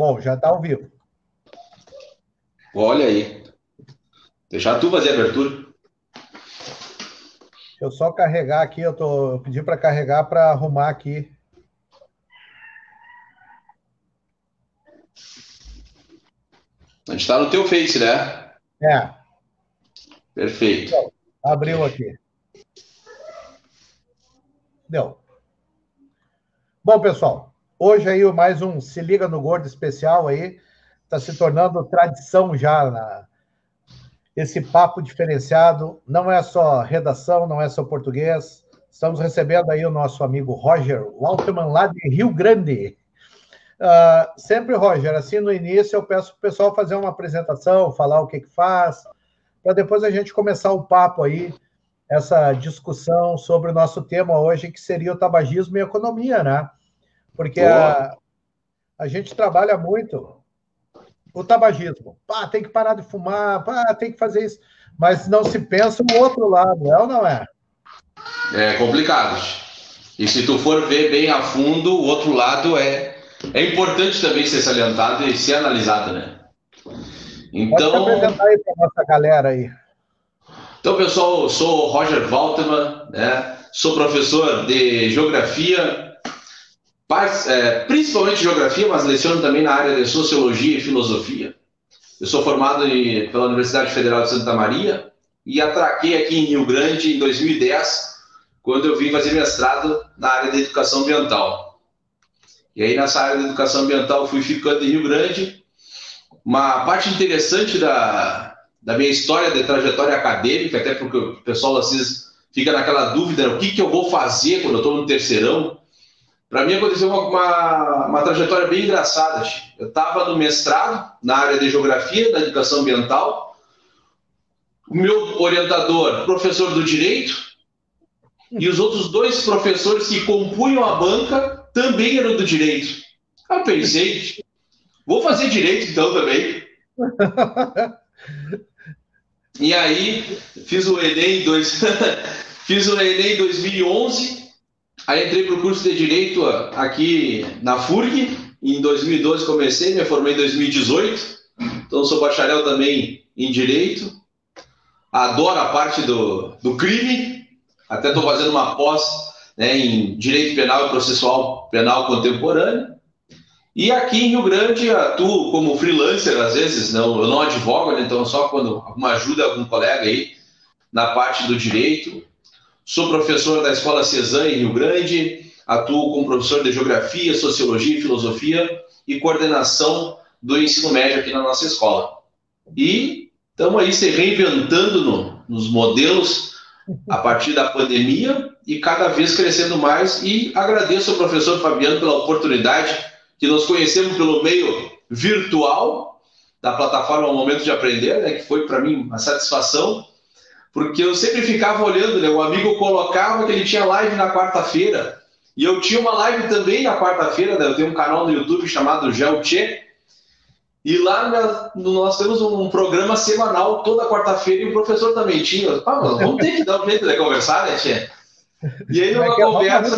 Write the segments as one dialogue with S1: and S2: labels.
S1: Bom, já está ao vivo.
S2: Olha aí. Deixar tu fazer a abertura.
S1: Deixa eu só carregar aqui, eu, tô, eu pedi para carregar para arrumar aqui.
S2: A gente está no teu Face, né?
S1: É.
S2: Perfeito.
S1: Então, abriu aqui. Deu. Bom, pessoal, hoje aí mais um Se Liga no Gordo especial aí. Está se tornando tradição já na, esse papo diferenciado. Não é só redação, não é só português. Estamos recebendo aí o nosso amigo Roger Walterman, lá de Rio Grande. Uh, sempre, Roger, assim no início eu peço para o pessoal fazer uma apresentação, falar o que, que faz, para depois a gente começar o papo aí, essa discussão sobre o nosso tema hoje, que seria o tabagismo e economia, né? Porque a, a gente trabalha muito o tabagismo. Pá, tem que parar de fumar, pá, tem que fazer isso. Mas não se pensa o outro lado, é ou não é?
S2: É complicado. E se tu for ver bem a fundo, o outro lado é, é importante também ser salientado e ser analisado, né?
S1: Então. Pode apresentar aí para nossa galera aí.
S2: Então, pessoal, eu sou Roger Walterman, né? Sou professor de geografia principalmente geografia, mas leciono também na área de sociologia e filosofia. Eu sou formado em, pela Universidade Federal de Santa Maria e atraquei aqui em Rio Grande em 2010, quando eu vim fazer mestrado na área de educação ambiental. E aí, nessa área de educação ambiental, fui ficando em Rio Grande. Uma parte interessante da, da minha história de trajetória acadêmica, até porque o pessoal às vezes fica naquela dúvida: o que, que eu vou fazer quando eu estou no terceirão? Para mim aconteceu uma, uma, uma, trajetória bem engraçada. Eu estava no mestrado na área de geografia da educação ambiental. O meu orientador, professor do direito, e os outros dois professores que compunham a banca também eram do direito. Eu pensei, vou fazer direito então também. e aí fiz o Enem dois, fiz o Enem 2011 Aí entrei para o curso de Direito aqui na FURG, em 2012 comecei, me formei em 2018, então sou bacharel também em Direito. Adoro a parte do, do crime, até estou fazendo uma pós né, em Direito Penal e Processual Penal Contemporâneo. E aqui em Rio Grande atuo como freelancer, às vezes, não, eu não advogo, né, então só quando alguma ajuda algum colega aí na parte do direito. Sou professor da Escola Cezanne em Rio Grande, atuo como professor de Geografia, Sociologia e Filosofia e coordenação do ensino médio aqui na nossa escola. E estamos aí se reinventando no, nos modelos a partir da pandemia e cada vez crescendo mais. E agradeço ao professor Fabiano pela oportunidade que nos conhecemos pelo meio virtual da plataforma Momento de Aprender, né, que foi para mim uma satisfação porque eu sempre ficava olhando, né? O amigo colocava que ele tinha live na quarta-feira, e eu tinha uma live também na quarta-feira, né? eu tenho um canal no YouTube chamado Gelche, e lá nós temos um programa semanal toda quarta-feira, e o professor também tinha. Ah, vamos ter que dar um jeito de conversar, né, Tchê? E aí, numa é conversa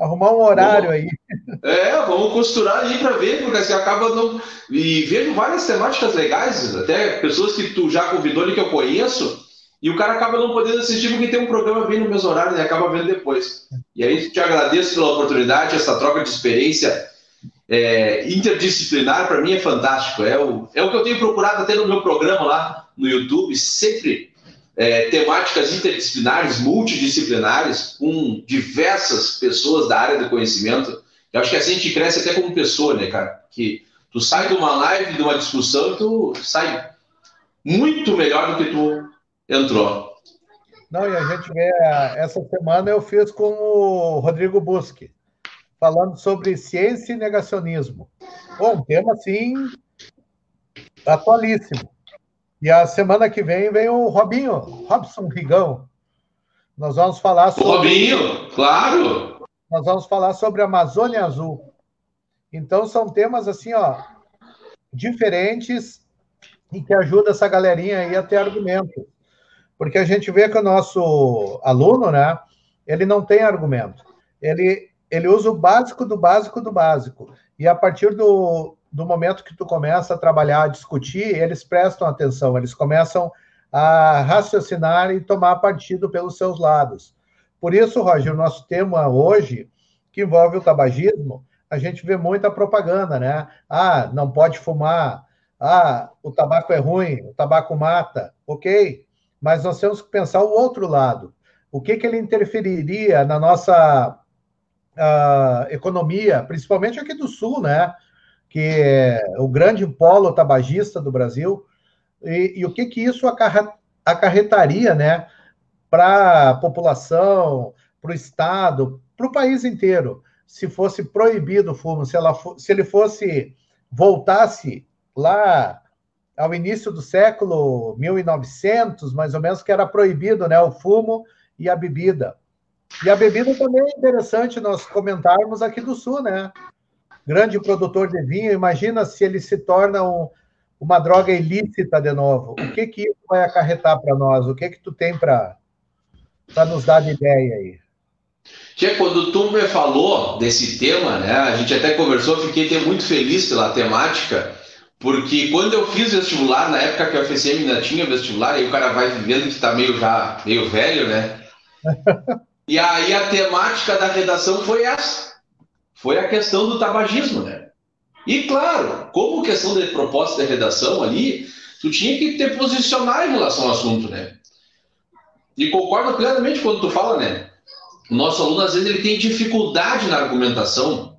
S1: arrumar um horário
S2: vamos,
S1: aí.
S2: É, vamos costurar aí para ver, porque assim acaba não. E vejo várias temáticas legais, até pessoas que tu já convidou ali que eu conheço, e o cara acaba não podendo assistir porque tem um programa bem no mesmo horário e acaba vendo depois. E aí te agradeço pela oportunidade, essa troca de experiência é, interdisciplinar para mim é fantástico. É o, é o que eu tenho procurado até no meu programa lá no YouTube, sempre é, temáticas interdisciplinares, multidisciplinares, com diversas pessoas da área do conhecimento. Eu acho que assim a gente cresce até como pessoa, né, cara? Que tu sai de uma live, de uma discussão, tu sai muito melhor do que tu entrou.
S1: Não, e a gente vê, essa semana eu fiz com o Rodrigo Busque, falando sobre ciência e negacionismo. Bom, um tema assim atualíssimo. E a semana que vem vem o Robinho, Robson Rigão. Nós vamos falar sobre.
S2: Robinho, claro!
S1: Nós vamos falar sobre a Amazônia Azul. Então são temas assim, ó, diferentes e que ajudam essa galerinha aí a ter argumento. Porque a gente vê que o nosso aluno, né, ele não tem argumento. Ele, ele usa o básico do básico do básico. E a partir do, do momento que tu começa a trabalhar, a discutir, eles prestam atenção, eles começam a raciocinar e tomar partido pelos seus lados. Por isso, Roger, o nosso tema hoje, que envolve o tabagismo, a gente vê muita propaganda, né? Ah, não pode fumar. Ah, o tabaco é ruim, o tabaco mata. Ok, mas nós temos que pensar o outro lado. O que, que ele interferiria na nossa uh, economia, principalmente aqui do Sul, né? Que é o grande polo tabagista do Brasil. E, e o que, que isso acarretaria, né? Para a população, para o Estado, para o país inteiro se fosse proibido o fumo, se, ela, se ele fosse, voltasse lá ao início do século 1900, mais ou menos, que era proibido né, o fumo e a bebida. E a bebida também é interessante nós comentarmos aqui do Sul, né? Grande produtor de vinho, imagina se ele se torna um, uma droga ilícita de novo. O que que isso vai acarretar para nós? O que que tu tem para nos dar de ideia aí?
S2: Tia, quando tu me falou desse tema, né, a gente até conversou, fiquei até muito feliz pela temática, porque quando eu fiz vestibular, na época que a UFCM ainda tinha vestibular, aí o cara vai vivendo que está meio já meio velho, né? e aí a temática da redação foi essa. Foi a questão do tabagismo, né? E claro, como questão de proposta de redação ali, tu tinha que te posicionar em relação ao assunto, né? E concordo plenamente quando tu fala, né? O nosso aluno, às vezes, ele tem dificuldade na argumentação,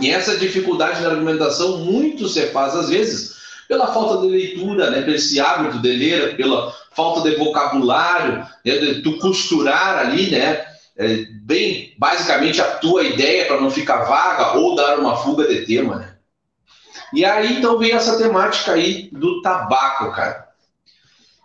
S2: e essa dificuldade na argumentação muito se faz, às vezes, pela falta de leitura, né, pelo esse hábito de ler, pela falta de vocabulário, né, de tu costurar ali, né, é, bem, basicamente, a tua ideia para não ficar vaga ou dar uma fuga de tema, né. E aí, então, vem essa temática aí do tabaco, cara.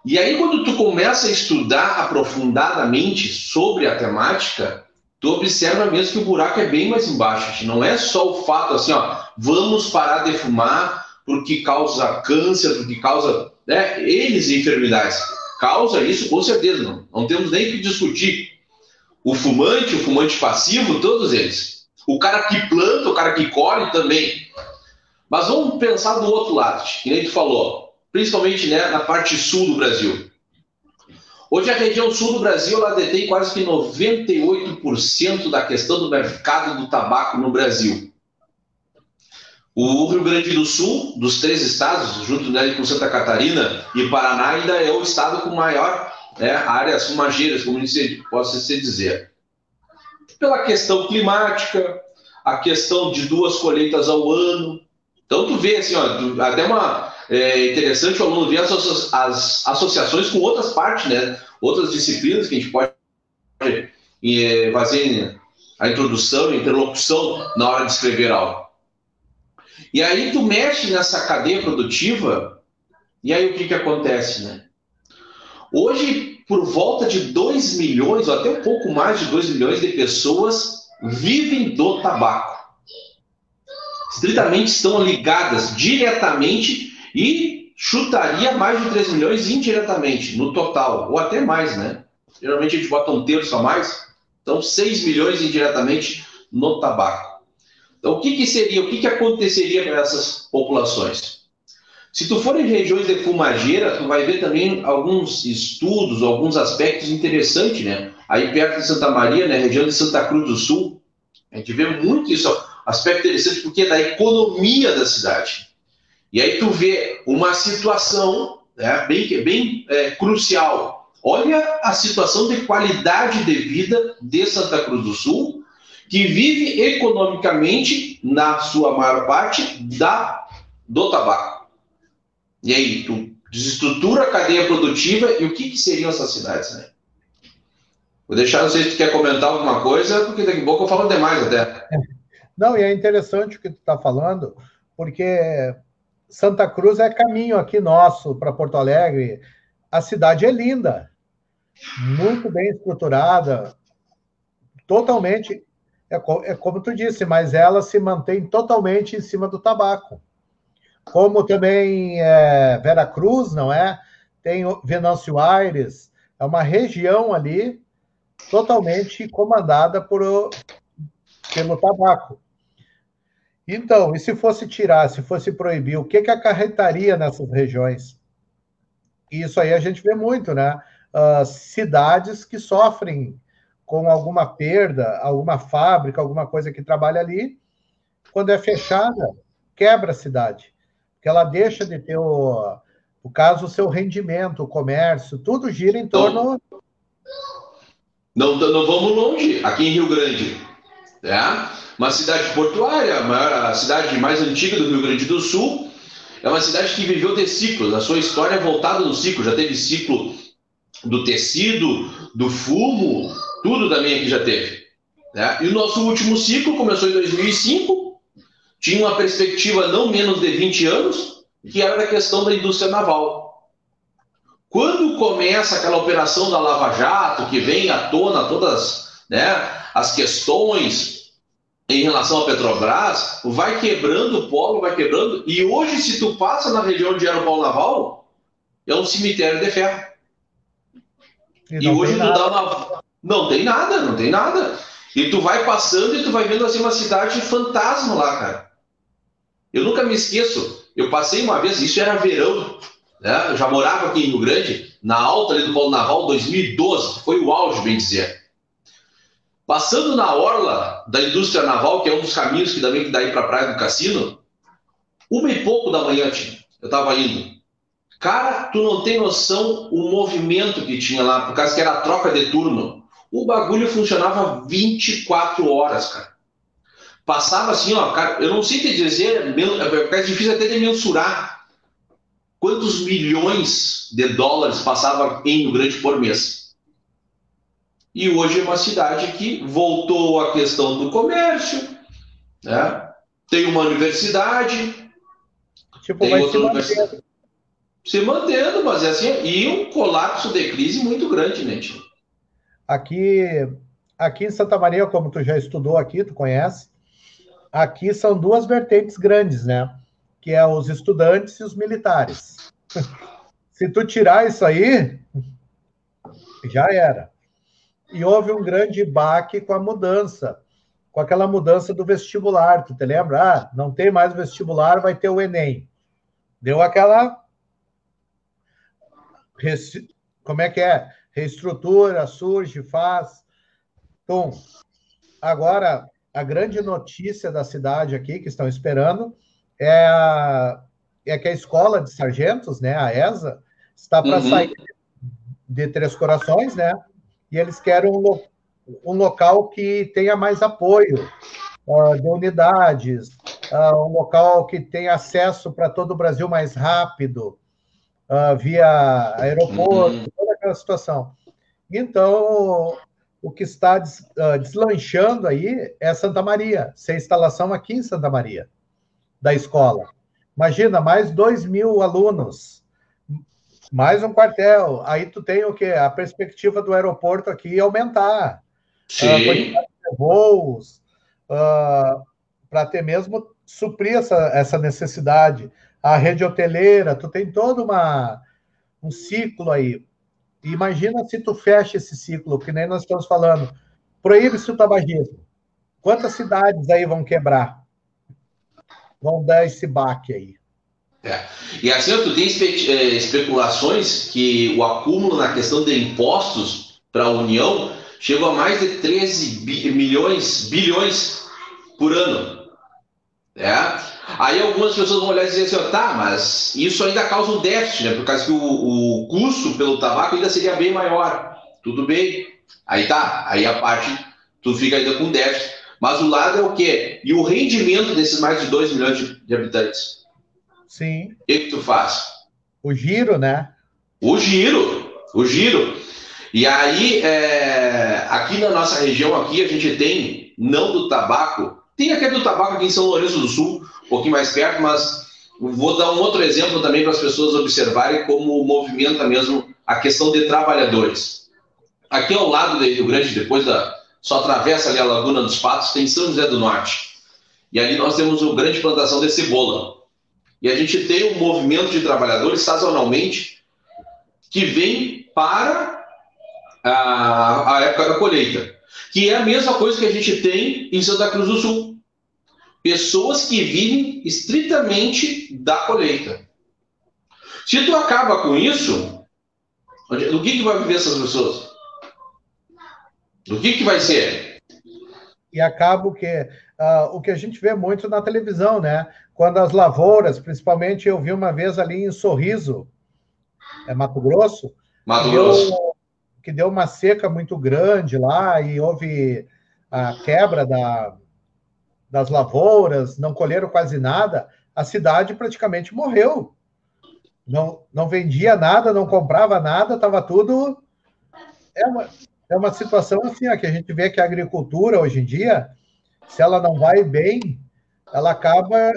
S2: E aí, quando tu começa a estudar aprofundadamente sobre a temática, tu observa mesmo que o buraco é bem mais embaixo. Não é só o fato assim, ó, vamos parar de fumar porque causa câncer, porque causa né, eles enfermidades. Causa isso com certeza, não. Não temos nem que discutir. O fumante, o fumante passivo, todos eles. O cara que planta, o cara que colhe também. Mas vamos pensar do outro lado, que nem tu falou principalmente né, na parte sul do Brasil. Hoje a região sul do Brasil ela detém quase que 98% da questão do mercado do tabaco no Brasil. O Rio Grande do Sul, dos três estados, junto né, com Santa Catarina e Paraná, ainda é o estado com maior né, áreas fumageiras, como se possa se dizer. Pela questão climática, a questão de duas colheitas ao ano. Então tu vê assim, ó, até uma, é interessante o aluno ver as, as associações com outras partes, né? outras disciplinas que a gente pode é, fazer a introdução, a interlocução na hora de escrever algo. E aí tu mexe nessa cadeia produtiva, e aí o que, que acontece, né? Hoje, por volta de 2 milhões, ou até um pouco mais de 2 milhões de pessoas vivem do tabaco. Estritamente estão ligadas diretamente e chutaria mais de 3 milhões indiretamente, no total, ou até mais, né? Geralmente a gente bota um terço a mais, então 6 milhões indiretamente no tabaco. Então, o que, que seria, o que, que aconteceria para essas populações? Se tu for em regiões de fumageira, tu vai ver também alguns estudos, alguns aspectos interessantes, né? Aí perto de Santa Maria, né, região de Santa Cruz do Sul, a gente vê muito isso, aspecto interessante porque é da economia da cidade. E aí tu vê uma situação né, bem, bem é, crucial. Olha a situação de qualidade de vida de Santa Cruz do Sul, que vive economicamente, na sua maior parte, da, do tabaco. E aí, tu desestrutura a cadeia produtiva e o que, que seriam essas cidades, né? Vou deixar, não sei se tu quer comentar alguma coisa, porque daqui a pouco eu falo demais até.
S1: Não, e é interessante o que tu está falando, porque Santa Cruz é caminho aqui nosso para Porto Alegre. A cidade é linda, muito bem estruturada, totalmente. É, é como tu disse, mas ela se mantém totalmente em cima do tabaco. Como também é, Vera Cruz, não é? Tem Venâncio Aires, é uma região ali totalmente comandada por, pelo tabaco. Então, e se fosse tirar, se fosse proibir, o que, que acarretaria nessas regiões? Isso aí a gente vê muito, né? Uh, cidades que sofrem com alguma perda, alguma fábrica, alguma coisa que trabalha ali, quando é fechada, quebra a cidade. Porque ela deixa de ter o, o caso, o seu rendimento, o comércio, tudo gira em torno.
S2: Não, não, não vamos longe. Aqui em Rio Grande, né? uma cidade portuária, a cidade mais antiga do Rio Grande do Sul, é uma cidade que viveu de ciclos, a sua história é voltada no ciclo, já teve ciclo do tecido, do fumo, tudo também aqui já teve. Né? E o nosso último ciclo começou em 2005, tinha uma perspectiva não menos de 20 anos, que era a questão da indústria naval. Quando começa aquela operação da Lava Jato, que vem à tona todas né, as questões em relação à Petrobras, vai quebrando o polo, vai quebrando, e hoje, se tu passa na região de era o polo naval, é um cemitério de ferro. E, e hoje tu dá uma. Não tem nada, não tem nada. E tu vai passando e tu vai vendo assim uma cidade fantasma lá, cara. Eu nunca me esqueço. Eu passei uma vez, isso era verão, né? Eu já morava aqui em Rio Grande, na alta ali do Polo Naval, 2012, foi o auge, bem dizer. Passando na orla da indústria naval, que é um dos caminhos que também dá aí para a praia do cassino, uma e pouco da manhã. Eu estava indo. Cara, tu não tem noção o movimento que tinha lá, por causa que era a troca de turno. O bagulho funcionava 24 horas, cara. Passava assim, ó, cara, eu não sei te dizer, é, é difícil até de mensurar quantos milhões de dólares passava em Rio Grande por mês. E hoje é uma cidade que voltou à questão do comércio, né? tem uma universidade,
S1: tipo, tem outra se universidade. Mantendo.
S2: Se mantendo, mas é assim, e um colapso de crise muito grande, né, tio?
S1: Aqui, aqui em Santa Maria, como tu já estudou aqui, tu conhece, aqui são duas vertentes grandes, né? Que é os estudantes e os militares. Se tu tirar isso aí, já era. E houve um grande baque com a mudança, com aquela mudança do vestibular. Tu te lembra? Ah, não tem mais vestibular, vai ter o Enem. Deu aquela. Como é que é? Reestrutura, surge, faz. Então, agora, a grande notícia da cidade aqui, que estão esperando, é, a, é que a escola de sargentos, né, a ESA, está para uhum. sair de Três Corações, né? E eles querem um, um local que tenha mais apoio uh, de unidades, uh, um local que tenha acesso para todo o Brasil mais rápido, uh, via aeroporto, uhum. toda aquela situação. Então, o que está des, uh, deslanchando aí é Santa Maria, sem instalação aqui em Santa Maria, da escola. Imagina, mais 2 mil alunos, mais um quartel. Aí tu tem o quê? A perspectiva do aeroporto aqui aumentar.
S2: Sim.
S1: Uh, voos, uh, para ter mesmo suprir essa, essa necessidade. A rede hoteleira, tu tem todo uma, um ciclo aí. Imagina se tu fecha esse ciclo, que nem nós estamos falando. Proíbe-se o tabagismo. Quantas cidades aí vão quebrar? Vão dar esse baque aí.
S2: É. E assim, tu tem espe é, especulações que o acúmulo na questão de impostos para a União chegou a mais de 13 bi milhões, bilhões por ano. É? Aí algumas pessoas vão olhar e dizer assim, tá, mas isso ainda causa um déficit, né? Por causa que o, o custo pelo tabaco ainda seria bem maior. Tudo bem. Aí tá, aí a parte, tu fica ainda com déficit. Mas o lado é o quê? E o rendimento desses mais de 2 milhões de, de habitantes?
S1: Sim.
S2: O que, que tu faz?
S1: O giro, né?
S2: O giro, o giro. E aí, é, aqui na nossa região, aqui a gente tem, não do tabaco, tem aquele do tabaco aqui em São Lourenço do Sul, um pouquinho mais perto, mas vou dar um outro exemplo também para as pessoas observarem como movimenta mesmo a questão de trabalhadores. Aqui ao lado do Rio Grande, depois da. Só atravessa ali a Laguna dos Patos, tem São José do Norte. E ali nós temos uma grande plantação de cebola. E a gente tem um movimento de trabalhadores sazonalmente que vem para a, a época da colheita que é a mesma coisa que a gente tem em Santa Cruz do Sul. Pessoas que vivem estritamente da colheita. Se tu acaba com isso, do que, que vai viver essas pessoas? Do que, que vai ser?
S1: E acaba que uh, o que a gente vê muito na televisão, né? Quando as lavouras, principalmente eu vi uma vez ali em Sorriso, é Mato Grosso,
S2: Mato que Grosso.
S1: Deu, que deu uma seca muito grande lá e houve a quebra da, das lavouras, não colheram quase nada, a cidade praticamente morreu. Não, não vendia nada, não comprava nada, estava tudo. É uma, é uma situação assim, ó, que a gente vê que a agricultura hoje em dia, se ela não vai bem, ela acaba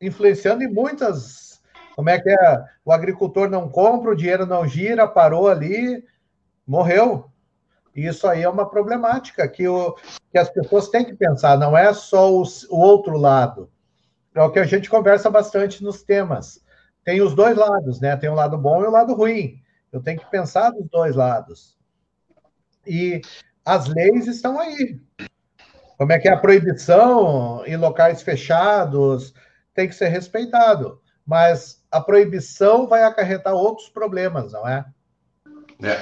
S1: influenciando em muitas. Como é que é? O agricultor não compra, o dinheiro não gira, parou ali, morreu. Isso aí é uma problemática que, o, que as pessoas têm que pensar, não é só o, o outro lado. É o que a gente conversa bastante nos temas. Tem os dois lados, né? Tem o lado bom e o lado ruim. Eu tenho que pensar dos dois lados. E as leis estão aí. Como é que é a proibição em locais fechados tem que ser respeitado, mas a proibição vai acarretar outros problemas, não é?
S2: É.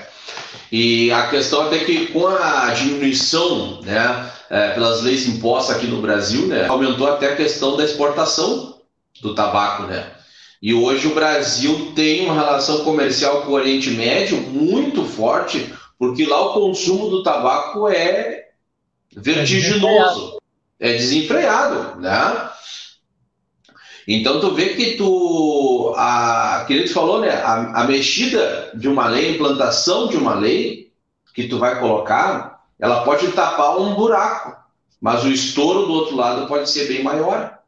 S2: E a questão até que com a diminuição, né, é, pelas leis impostas aqui no Brasil, né, aumentou até a questão da exportação do tabaco, né? E hoje o Brasil tem uma relação comercial com o Oriente Médio muito forte, porque lá o consumo do tabaco é vertiginoso, é desenfreado, né? Então tu vê que tu, a, que ele falou, né, a, a mexida de uma lei, a implantação de uma lei que tu vai colocar, ela pode tapar um buraco, mas o estouro do outro lado pode ser bem maior.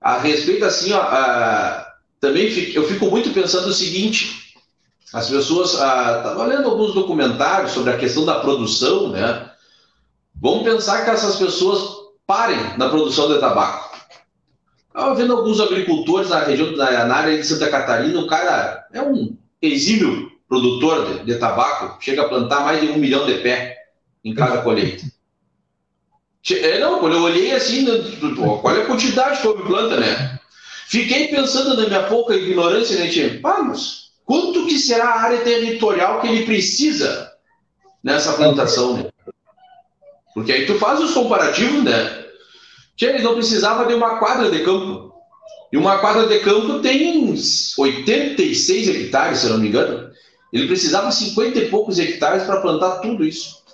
S2: A respeito assim, ó, a, também fico, eu fico muito pensando o seguinte, as pessoas. Estava lendo alguns documentários sobre a questão da produção, né? Vamos pensar que essas pessoas parem na produção de tabaco. Estava vendo alguns agricultores na região, na, na área de Santa Catarina, o cara é um exímio produtor de, de, tabaco, chega a plantar mais de um milhão de pé em cada colheita. É, não, quando eu olhei assim, qual é a quantidade que houve planta, né? Fiquei pensando na minha pouca ignorância, né? Ah, mas Quanto que será a área territorial que ele precisa nessa plantação? Né? Porque aí tu faz os comparativos, né? Tchê, ele não precisava de uma quadra de campo. E uma quadra de campo tem 86 hectares, se eu não me engano. Ele precisava 50 e poucos hectares para plantar tudo isso.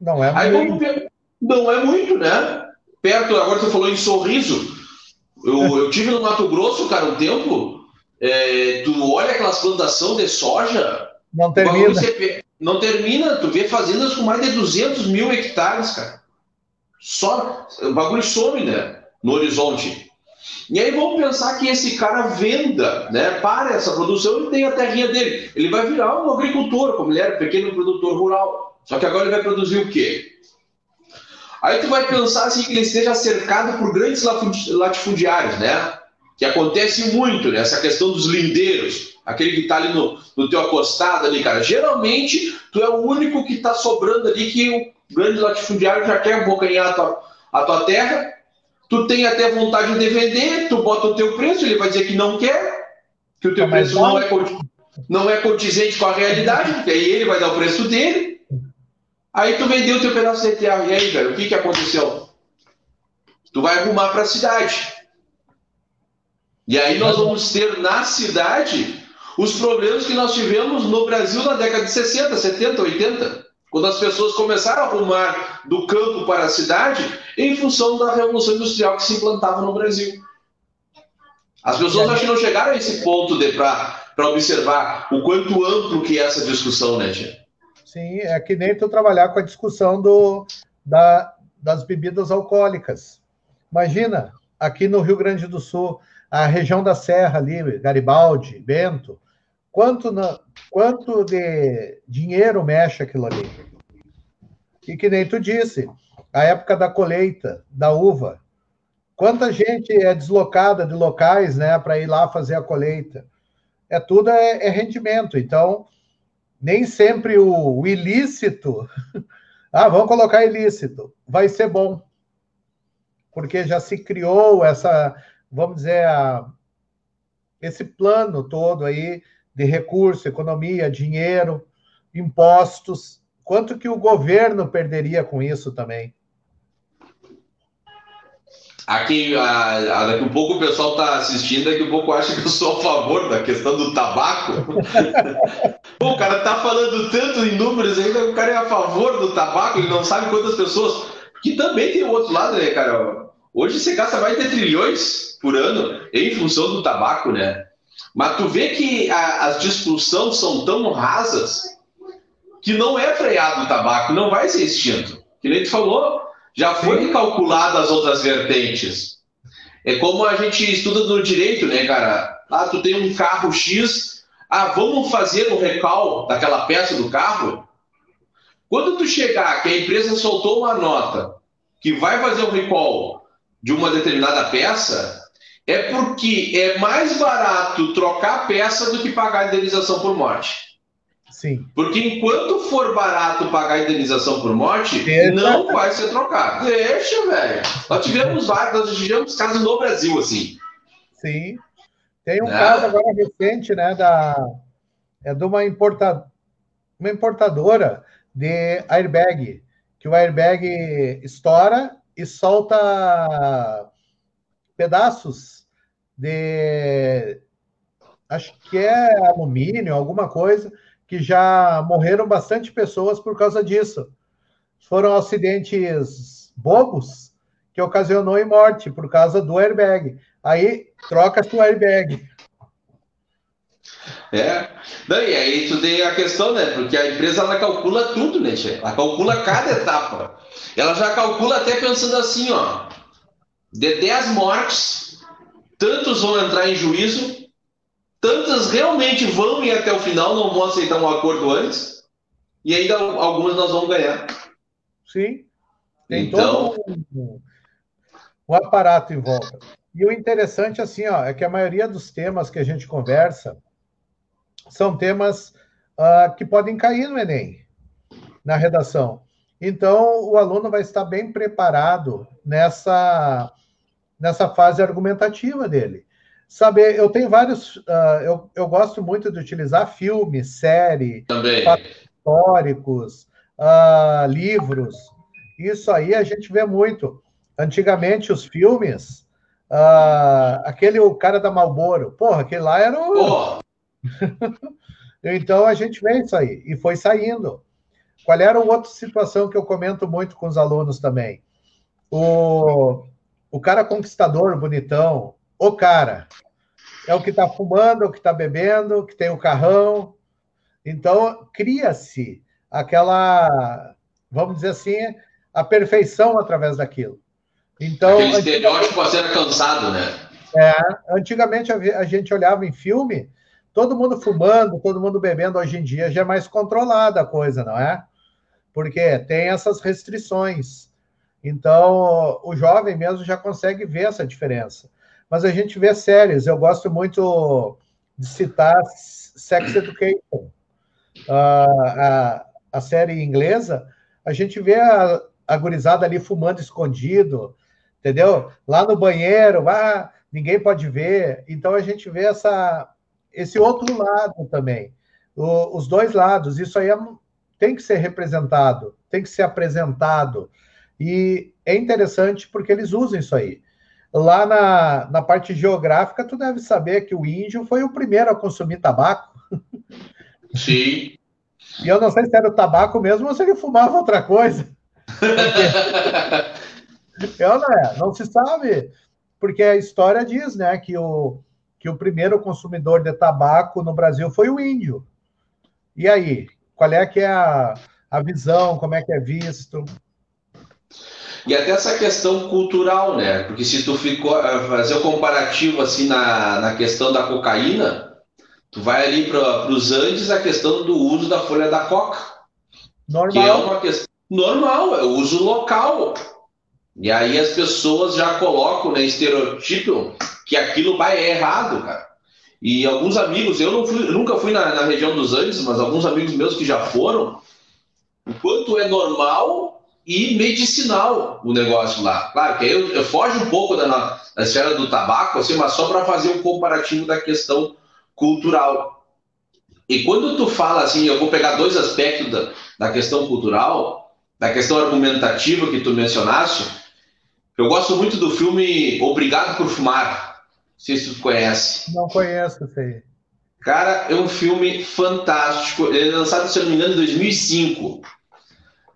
S1: Não é
S2: Aí muito. Vamos, não é muito, né? Perto, agora tu falou em Sorriso. Eu, eu tive no Mato Grosso, cara, um tempo. É, tu olha aquelas plantações de soja.
S1: Não termina.
S2: Você, não termina. Tu vê fazendas com mais de 200 mil hectares, cara. Só. O bagulho some, né? No horizonte. E aí vamos pensar que esse cara venda, né? Para essa produção e tem a terrinha dele. Ele vai virar um agricultor, como ele era, pequeno produtor rural. Só que agora ele vai produzir o quê? Aí tu vai pensar assim que ele esteja cercado por grandes latifundiários, né? que acontece muito, né? essa questão dos lindeiros, aquele que está ali no, no teu acostado ali, cara. Geralmente, tu é o único que está sobrando ali que o grande latifundiário já quer abocanhar a tua, a tua terra, tu tem até vontade de vender, tu bota o teu preço, ele vai dizer que não quer, que o teu tá preço não é, não é condizente com a realidade, porque aí ele vai dar o preço dele. Aí tu vendeu o teu pedaço de terra, e aí, velho, o que, que aconteceu? Tu vai arrumar para a cidade. E aí nós vamos ter na cidade os problemas que nós tivemos no Brasil na década de 60, 70, 80, quando as pessoas começaram a arrumar do campo para a cidade em função da revolução industrial que se implantava no Brasil. As pessoas acho que não chegaram a esse ponto para observar o quanto amplo que é essa discussão, né, Tia?
S1: Sim, é que nem tu trabalhar com a discussão do, da, das bebidas alcoólicas. Imagina, aqui no Rio Grande do Sul, a região da Serra ali, Garibaldi, Bento, quanto, na, quanto de dinheiro mexe aquilo ali? E que nem tu disse, a época da colheita da uva, quanta gente é deslocada de locais, né, para ir lá fazer a colheita? É tudo é, é rendimento. Então, nem sempre o, o ilícito, ah, vamos colocar ilícito, vai ser bom. porque já se criou essa, vamos dizer, a, esse plano todo aí de recurso, economia, dinheiro, impostos. Quanto que o governo perderia com isso também?
S2: Aqui, a, a, daqui a um pouco o pessoal está assistindo, daqui a pouco acha que eu sou a favor da questão do tabaco. O cara tá falando tanto em números ainda, o cara é a favor do tabaco, ele não sabe quantas pessoas. Que também tem o outro lado, né, cara? Hoje você gasta mais de trilhões por ano em função do tabaco, né? Mas tu vê que a, as discussões são tão rasas que não é freado o tabaco, não vai ser extinto. Que nem tu falou, já foi calculado as outras vertentes. É como a gente estuda no direito, né, cara? Ah, tu tem um carro X, ah, vamos fazer um recal daquela peça do carro? Quando tu chegar que a empresa soltou uma nota que vai fazer um recall de uma determinada peça, é porque é mais barato trocar a peça do que pagar a indenização por morte.
S1: Sim.
S2: Porque enquanto for barato pagar a indenização por morte, Deixa. não vai ser trocado. Deixa, velho. Nós tivemos vários, nós tivemos casos no Brasil, assim.
S1: Sim. Tem um né? caso agora recente, né, da, é de uma, importa, uma importadora de airbag, que o airbag estoura e solta pedaços de, acho que é alumínio, alguma coisa, que já morreram bastante pessoas por causa disso. Foram acidentes bobos que ocasionou em morte por causa do airbag. Aí troca-se o airbag.
S2: É. Daí aí tu tem a questão, né? Porque a empresa ela calcula tudo, né? Ela calcula cada etapa. Ela já calcula até pensando assim, ó. De 10 mortes, tantos vão entrar em juízo Tantas realmente vão ir até o final, não vão aceitar um acordo antes, e ainda algumas nós vamos ganhar.
S1: Sim. Tem então... todo um aparato em volta. E o interessante, assim, ó, é que a maioria dos temas que a gente conversa são temas uh, que podem cair no Enem, na redação. Então, o aluno vai estar bem preparado nessa, nessa fase argumentativa dele saber. Eu tenho vários. Uh, eu, eu gosto muito de utilizar filmes, série, históricos, uh, livros. Isso aí a gente vê muito. Antigamente, os filmes, uh, aquele o cara da Malboro, porra, aquele lá era o. então a gente vê isso aí. E foi saindo. Qual era outra situação que eu comento muito com os alunos também? O, o cara conquistador, bonitão, o cara, é o que está fumando, é o que está bebendo, que tem o carrão. Então, cria-se aquela, vamos dizer assim, a perfeição através daquilo. Então,
S2: Aquele estereótipo a ser cansado, né?
S1: É, antigamente a gente olhava em filme, todo mundo fumando, todo mundo bebendo, hoje em dia já é mais controlada a coisa, não é? Porque tem essas restrições. Então, o jovem mesmo já consegue ver essa diferença mas a gente vê séries. Eu gosto muito de citar Sex Education, a, a, a série inglesa. A gente vê a, a gurizada ali fumando escondido, entendeu? Lá no banheiro, ah, ninguém pode ver. Então a gente vê essa, esse outro lado também, o, os dois lados. Isso aí é, tem que ser representado, tem que ser apresentado. E é interessante porque eles usam isso aí. Lá na, na parte geográfica, tu deve saber que o índio foi o primeiro a consumir tabaco.
S2: Sim.
S1: E eu não sei se era o tabaco mesmo ou se ele fumava outra coisa. eu não é, não se sabe. Porque a história diz, né, que o, que o primeiro consumidor de tabaco no Brasil foi o índio. E aí, qual é que é a, a visão, como é que é visto?
S2: E até essa questão cultural, né? Porque se tu ficou eh, fazer o comparativo assim na, na questão da cocaína, tu vai ali para os Andes a questão do uso da folha da coca. Normal. Que é uma questão normal, é o uso local. E aí as pessoas já colocam, né, estereotipo que aquilo vai é errado, cara. E alguns amigos, eu fui, nunca fui na, na região dos Andes, mas alguns amigos meus que já foram, o quanto é normal e medicinal o negócio lá. Claro que eu, eu foge um pouco da, da esfera do tabaco, assim, mas só para fazer um comparativo da questão cultural. E quando tu fala assim, eu vou pegar dois aspectos da, da questão cultural, da questão argumentativa que tu mencionaste, eu gosto muito do filme Obrigado por Fumar. Não sei se tu conhece.
S1: Não conheço, sei.
S2: Cara, é um filme fantástico. Ele é lançado, se eu não me engano, em 2005.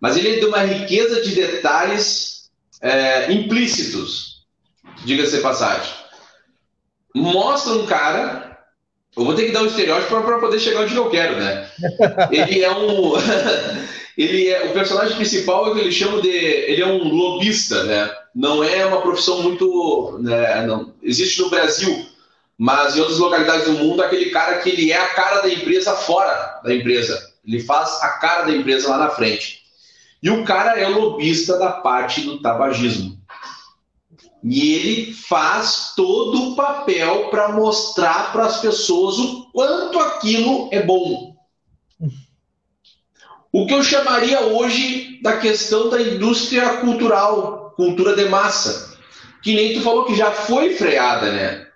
S2: Mas ele é de uma riqueza de detalhes é, implícitos, diga-se passagem. Mostra um cara. Eu vou ter que dar um estereótipo para poder chegar onde eu quero, né? Ele é um. ele é o personagem principal é o que ele chama de. Ele é um lobista, né? Não é uma profissão muito. Né, não, existe no Brasil, mas em outras localidades do mundo, aquele cara que ele é a cara da empresa fora da empresa. Ele faz a cara da empresa lá na frente. E o cara é lobista da parte do tabagismo. E ele faz todo o papel para mostrar para as pessoas o quanto aquilo é bom. O que eu chamaria hoje da questão da indústria cultural, cultura de massa, que nem tu falou que já foi freada, né?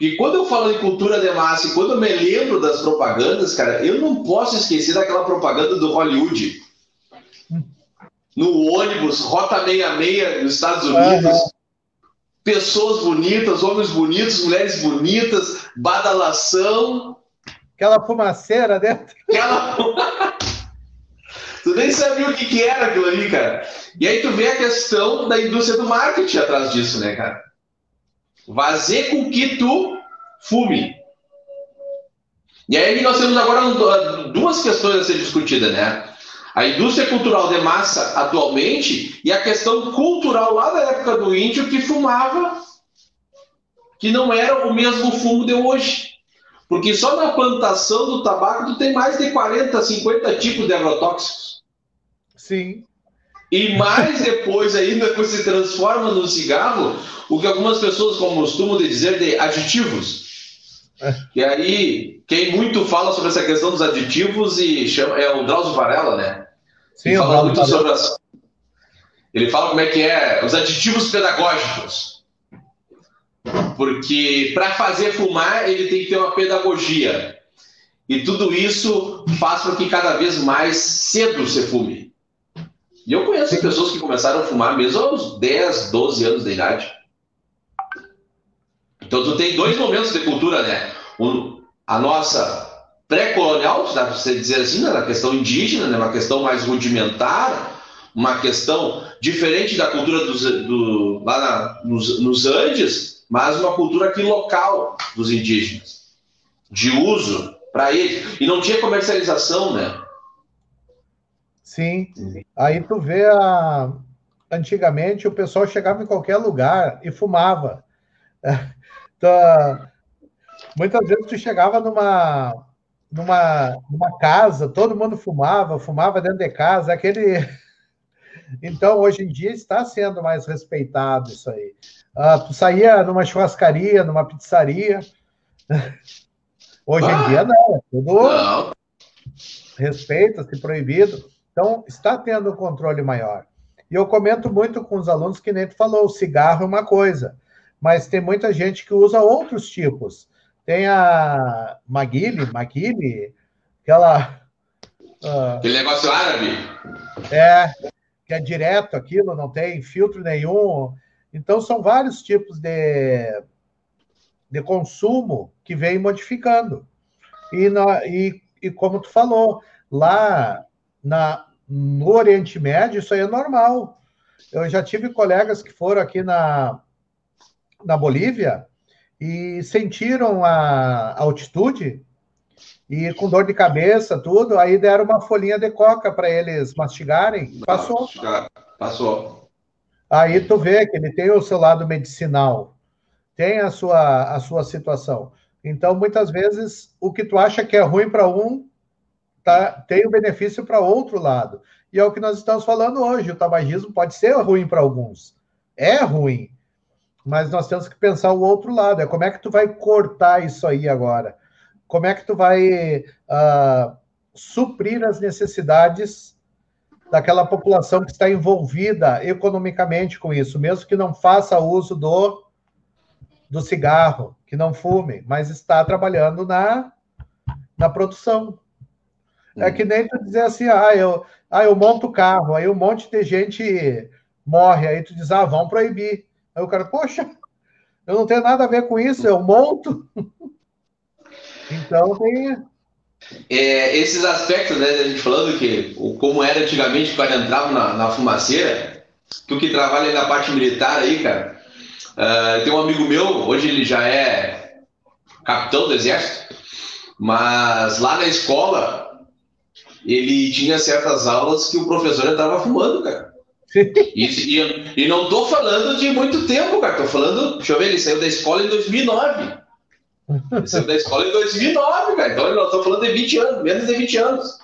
S2: E quando eu falo de cultura de massa e quando eu me lembro das propagandas, cara, eu não posso esquecer daquela propaganda do Hollywood no ônibus, Rota 66 nos Estados Unidos. Uhum. Pessoas bonitas, homens bonitos, mulheres bonitas, badalação.
S1: Aquela fumaceira dentro.
S2: Aquela Tu nem sabia o que, que era aquilo ali, cara. E aí tu vê a questão da indústria do marketing atrás disso, né, cara? Fazer com que tu fume. E aí nós temos agora duas questões a ser discutidas, né? A indústria cultural de massa atualmente e a questão cultural lá da época do índio que fumava, que não era o mesmo fumo de hoje. Porque só na plantação do tabaco tu tem mais de 40, 50 tipos de agrotóxicos.
S1: Sim.
S2: E mais depois ainda quando se transforma no cigarro, o que algumas pessoas costumam dizer de aditivos. É. E aí, quem muito fala sobre essa questão dos aditivos e chama, é o Drauzio Varela, né? Sim, ele fala muito sobre as... Ele fala como é que é os aditivos pedagógicos. Porque para fazer fumar, ele tem que ter uma pedagogia. E tudo isso faz com que cada vez mais cedo você fume. E eu conheço Sim. pessoas que começaram a fumar mesmo aos 10, 12 anos de idade. Então tu tem dois momentos de cultura, né? Um, a nossa pré-colonial, dá para você dizer assim, né, na questão indígena, né, uma questão mais rudimentar, uma questão diferente da cultura dos, do, lá na, nos, nos Andes, mas uma cultura aqui local dos indígenas, de uso para eles. E não tinha comercialização, né?
S1: Sim. Aí tu vê a... Antigamente o pessoal chegava em qualquer lugar e fumava. Então, muitas vezes tu chegava numa numa, numa casa, todo mundo fumava, fumava dentro de casa, aquele. Então, hoje em dia está sendo mais respeitado isso aí. Ah, tu saía numa churrascaria, numa pizzaria. Hoje ah, em dia não, é tudo não. respeita-se, proibido. Então, está tendo um controle maior. E eu comento muito com os alunos que nem tu falou, o cigarro é uma coisa, mas tem muita gente que usa outros tipos. Tem a Maguile, Maguile, aquela.
S2: Uh, Aquele negócio árabe.
S1: É, que é direto aquilo, não tem filtro nenhum. Então, são vários tipos de, de consumo que vem modificando. E, na, e, e como tu falou, lá na, no Oriente Médio, isso aí é normal. Eu já tive colegas que foram aqui na, na Bolívia e sentiram a altitude e com dor de cabeça, tudo, aí deram uma folhinha de coca para eles mastigarem, passou.
S2: Passou.
S1: Aí tu vê que ele tem o seu lado medicinal, tem a sua, a sua situação. Então, muitas vezes, o que tu acha que é ruim para um, tá, tem o benefício para outro lado. E é o que nós estamos falando hoje. O tabagismo pode ser ruim para alguns. É ruim mas nós temos que pensar o outro lado, é como é que tu vai cortar isso aí agora? Como é que tu vai uh, suprir as necessidades daquela população que está envolvida economicamente com isso, mesmo que não faça uso do, do cigarro, que não fume, mas está trabalhando na, na produção. É que nem tu dizer assim, ah, eu, ah, eu monto carro, aí um monte de gente morre, aí tu diz, ah, vão proibir. Aí o cara, poxa, eu não tenho nada a ver com isso, eu monto. então tem.
S2: É, esses aspectos, né, a gente falando que como era antigamente quando entrava na, na fumaceira, tu que trabalha na parte militar aí, cara, uh, tem um amigo meu, hoje ele já é capitão do exército, mas lá na escola ele tinha certas aulas que o professor estava fumando, cara. E, e, e, não estou falando de muito tempo, cara. Estou falando, deixa eu ver, ele saiu da escola em 2009. Ele saiu da escola em 2009, cara. Então, nós estamos falando de 20 anos, menos de 20 anos.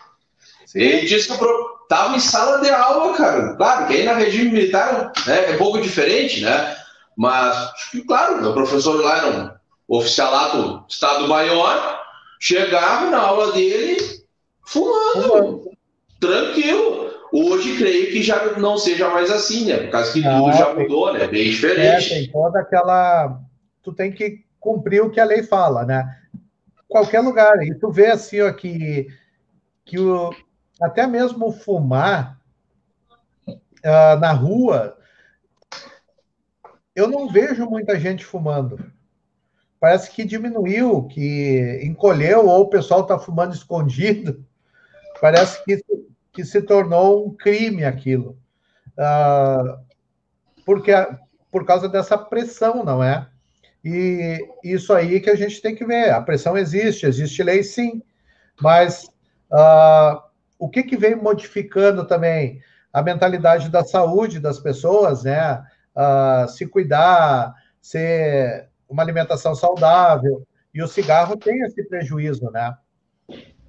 S2: Sim. Ele disse que estava em sala de aula, cara. Claro que aí na regime militar né, é um pouco diferente, né? Mas, claro, o professor lá era um oficialato Estado Maior, chegava na aula dele fumando, fumando. tranquilo. Hoje creio que já não seja mais assim, né? Por causa que não, tudo já mudou, né? Bem diferente.
S1: É, tem toda aquela. Tu tem que cumprir o que a lei fala, né? Qualquer lugar. E tu vê assim, ó, que, que o, até mesmo fumar uh, na rua, eu não vejo muita gente fumando. Parece que diminuiu, que encolheu, ou o pessoal está fumando escondido. Parece que que se tornou um crime aquilo. Uh, porque, por causa dessa pressão, não é? E isso aí que a gente tem que ver. A pressão existe, existe lei sim, mas uh, o que, que vem modificando também? A mentalidade da saúde das pessoas, né? Uh, se cuidar, ser uma alimentação saudável. E o cigarro tem esse prejuízo, né?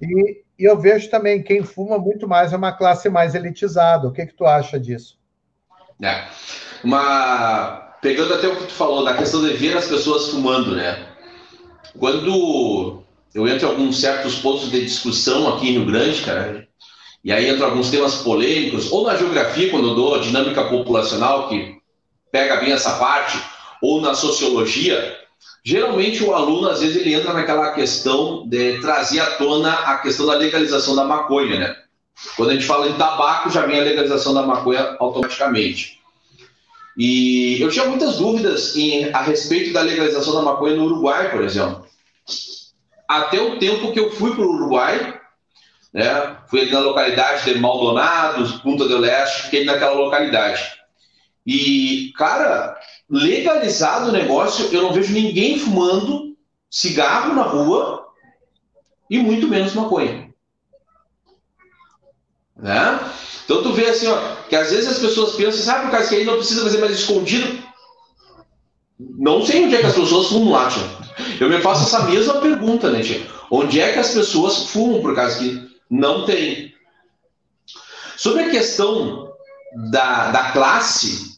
S1: E, e eu vejo também quem fuma muito mais é uma classe mais elitizada. O que, que tu acha disso?
S2: É. Uma... Pegando até o que tu falou, da questão de ver as pessoas fumando, né? Quando eu entro em alguns certos pontos de discussão aqui no Grande, cara, e aí entram alguns temas polêmicos, ou na geografia, quando eu dou a dinâmica populacional, que pega bem essa parte, ou na sociologia, Geralmente o aluno, às vezes, ele entra naquela questão de trazer à tona a questão da legalização da maconha, né? Quando a gente fala em tabaco, já vem a legalização da maconha automaticamente. E eu tinha muitas dúvidas em, a respeito da legalização da maconha no Uruguai, por exemplo. Até o tempo que eu fui para o Uruguai, né? Fui ali na localidade de Maldonados, Punta del Leste, fiquei naquela localidade. E, cara, legalizado o negócio, eu não vejo ninguém fumando cigarro na rua e muito menos maconha. Né? Então tu vê assim, ó, que às vezes as pessoas pensam, sabe por causa que aí não precisa fazer mais escondido? Não sei onde é que as pessoas fumam lá, tia. Eu me faço essa mesma pergunta, né, tia? Onde é que as pessoas fumam por causa que não tem? Sobre a questão da, da classe,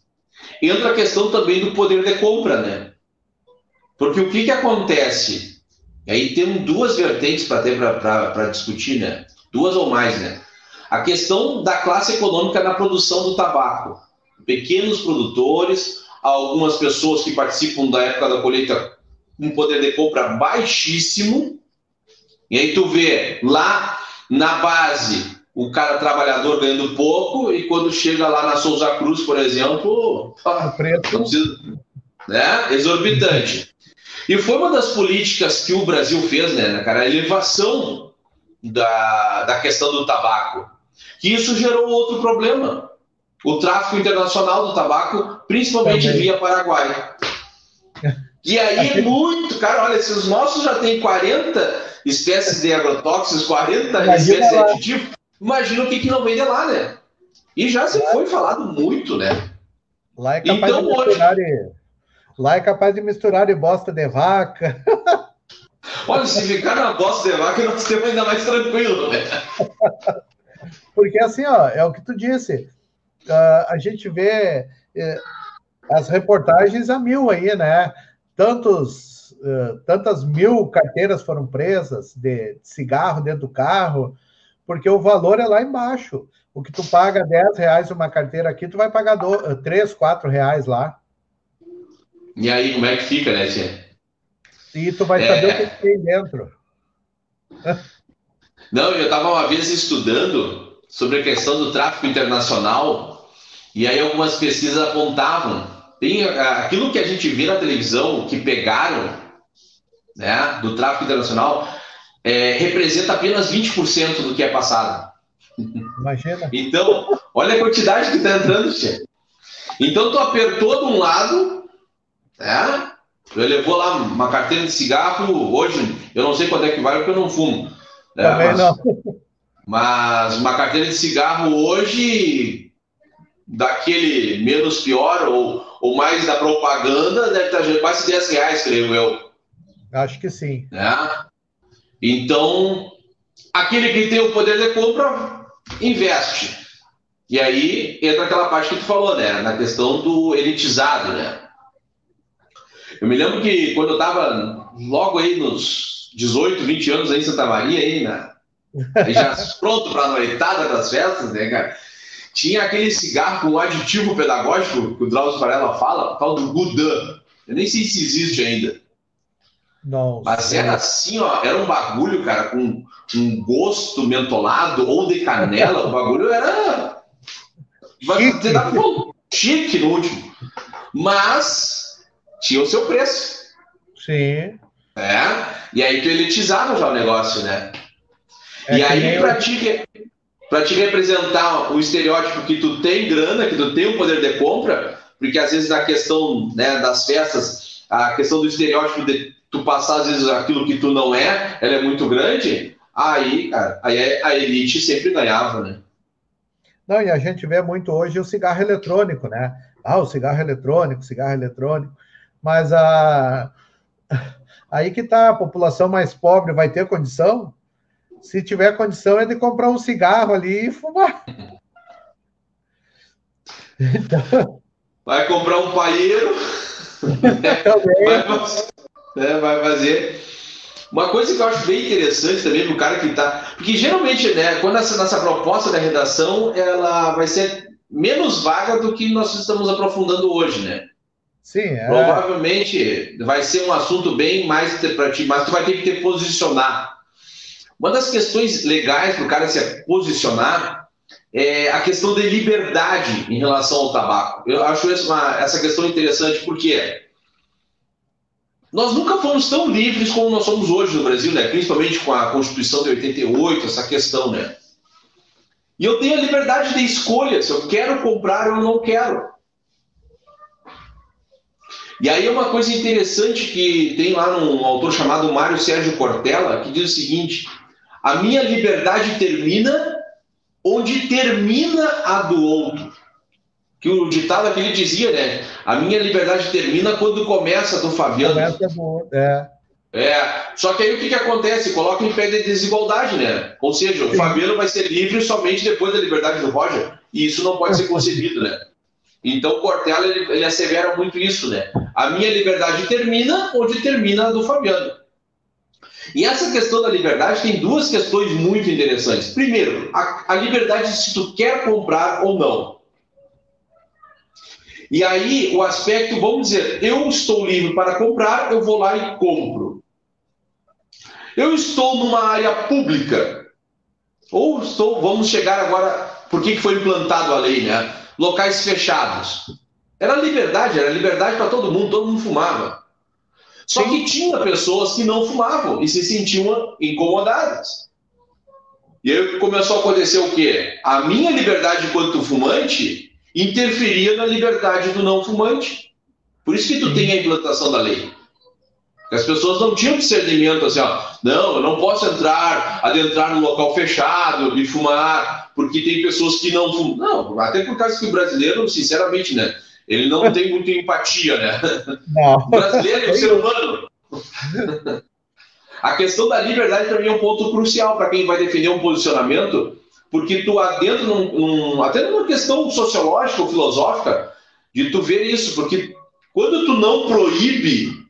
S2: entra a questão também do poder de compra, né? Porque o que, que acontece? Aí tem duas vertentes para ter para discutir, né? Duas ou mais, né? A questão da classe econômica na produção do tabaco. Pequenos produtores, algumas pessoas que participam da época da colheita com um poder de compra baixíssimo. E aí tu vê lá na base o cara trabalhador ganhando pouco e quando chega lá na Souza Cruz, por exemplo, o preço precisa, né? exorbitante. E foi uma das políticas que o Brasil fez, né, cara, a elevação da, da questão do tabaco. Que isso gerou outro problema. O tráfico internacional do tabaco, principalmente Também. via Paraguai. E aí é muito, cara, olha, se os nossos já têm 40 espécies de agrotóxicos, 40 Imagina espécies de aditivos, imagina o que, que não vem de lá, né? E já se foi falado muito, né?
S1: Lá é capaz então, de misturar, hoje... lá é capaz de misturar de bosta de vaca.
S2: Olha, se ficar na bosta de vaca, nós temos ainda mais tranquilo, né?
S1: Porque assim, ó, é o que tu disse. Uh, a gente vê uh, as reportagens a mil aí, né? Tantos, uh, tantas mil carteiras foram presas de cigarro dentro do carro, porque o valor é lá embaixo. O que tu paga 10 reais uma carteira aqui, tu vai pagar do, 3, 4 reais lá.
S2: E aí, como é que fica, né, Tia?
S1: E tu vai saber é... o que tem dentro.
S2: Não, eu estava uma vez estudando sobre a questão do tráfico internacional, e aí algumas pesquisas apontavam tem aquilo que a gente vê na televisão que pegaram né, do tráfico internacional é, representa apenas 20% do que é passado.
S1: Imagina.
S2: Então, olha a quantidade que está entrando, Tia. Então, tu apertou de um lado, né? Eu levou lá uma carteira de cigarro, hoje, eu não sei quanto é que vale, porque eu não fumo.
S1: Né? Também mas, não.
S2: Mas uma carteira de cigarro hoje, daquele menos pior ou, ou mais da propaganda, deve estar quase 10 reais, creio eu.
S1: Acho que sim.
S2: Né? Então, aquele que tem o poder de compra, investe. E aí entra aquela parte que tu falou, né? Na questão do elitizado, né? Eu me lembro que quando eu estava logo aí nos 18, 20 anos aí em Santa Maria, aí, né? Aí já pronto para a noitada das festas, né, cara? Tinha aquele cigarro com aditivo pedagógico que o Drauzio Varela fala, tal do Gudan. Eu nem sei se existe ainda.
S1: Não.
S2: Mas era assim, ó, era um bagulho, cara, com um gosto mentolado ou de canela. o bagulho era. Chique. chique no último. Mas tinha o seu preço.
S1: Sim.
S2: É. E aí tu elitizava já o negócio, né? É e aí, pra ti, pra te representar o estereótipo que tu tem grana, que tu tem o poder de compra, porque às vezes na questão né, das festas, a questão do estereótipo de tu passar às vezes aquilo que tu não é, ela é muito grande, aí, cara, aí a elite sempre ganhava, né?
S1: Não, e a gente vê muito hoje o cigarro eletrônico, né? Ah, o cigarro eletrônico, cigarro eletrônico. Mas a... aí que tá, a população mais pobre vai ter condição? Se tiver condição, é de comprar um cigarro ali e fumar.
S2: Então... Vai comprar um paieiro. Também. Vai, né, vai fazer. Uma coisa que eu acho bem interessante também para o cara que está. Porque geralmente, né, quando essa nossa proposta da redação ela vai ser menos vaga do que nós estamos aprofundando hoje, né?
S1: Sim, é.
S2: Provavelmente vai ser um assunto bem mais para ti, mas tu vai ter que te posicionar. Uma das questões legais para o cara se posicionar é a questão de liberdade em relação ao tabaco. Eu acho essa, essa questão interessante porque nós nunca fomos tão livres como nós somos hoje no Brasil, né? principalmente com a Constituição de 88, essa questão. Né? E eu tenho a liberdade de escolha se eu quero comprar ou não quero. E aí é uma coisa interessante que tem lá um autor chamado Mário Sérgio Cortella, que diz o seguinte: a minha liberdade termina onde termina a do outro que o ditado que ele dizia, né? A minha liberdade termina quando começa do Fabiano. Começa
S1: do, é.
S2: É, só que aí o que, que acontece? Coloca em pé de desigualdade, né? Ou seja, o. Fabiano vai ser livre somente depois da liberdade do Roger, e isso não pode ser concebido, né? Então o Cortella ele, ele assevera muito isso, né? A minha liberdade termina onde termina a do Fabiano. E essa questão da liberdade tem duas questões muito interessantes. Primeiro, a, a liberdade se tu quer comprar ou não. E aí, o aspecto, vamos dizer, eu estou livre para comprar, eu vou lá e compro. Eu estou numa área pública, ou estou, vamos chegar agora, por que foi implantado a lei, né? Locais fechados. Era liberdade, era liberdade para todo mundo, todo mundo fumava. Só que tinha pessoas que não fumavam e se sentiam incomodadas. E aí começou a acontecer o quê? A minha liberdade enquanto fumante interferia na liberdade do não fumante. Por isso que tu tem a implantação da lei. As pessoas não tinham discernimento assim, ó, não, eu não posso entrar, adentrar no local fechado e fumar, porque tem pessoas que não fumam. Não, até por causa que o brasileiro, sinceramente, né, ele não tem muita empatia, né? Não. O brasileiro é o ser humano. A questão da liberdade também é um ponto crucial para quem vai defender um posicionamento porque tu adentra num, num, até numa questão sociológica ou filosófica de tu ver isso, porque quando tu não proíbe,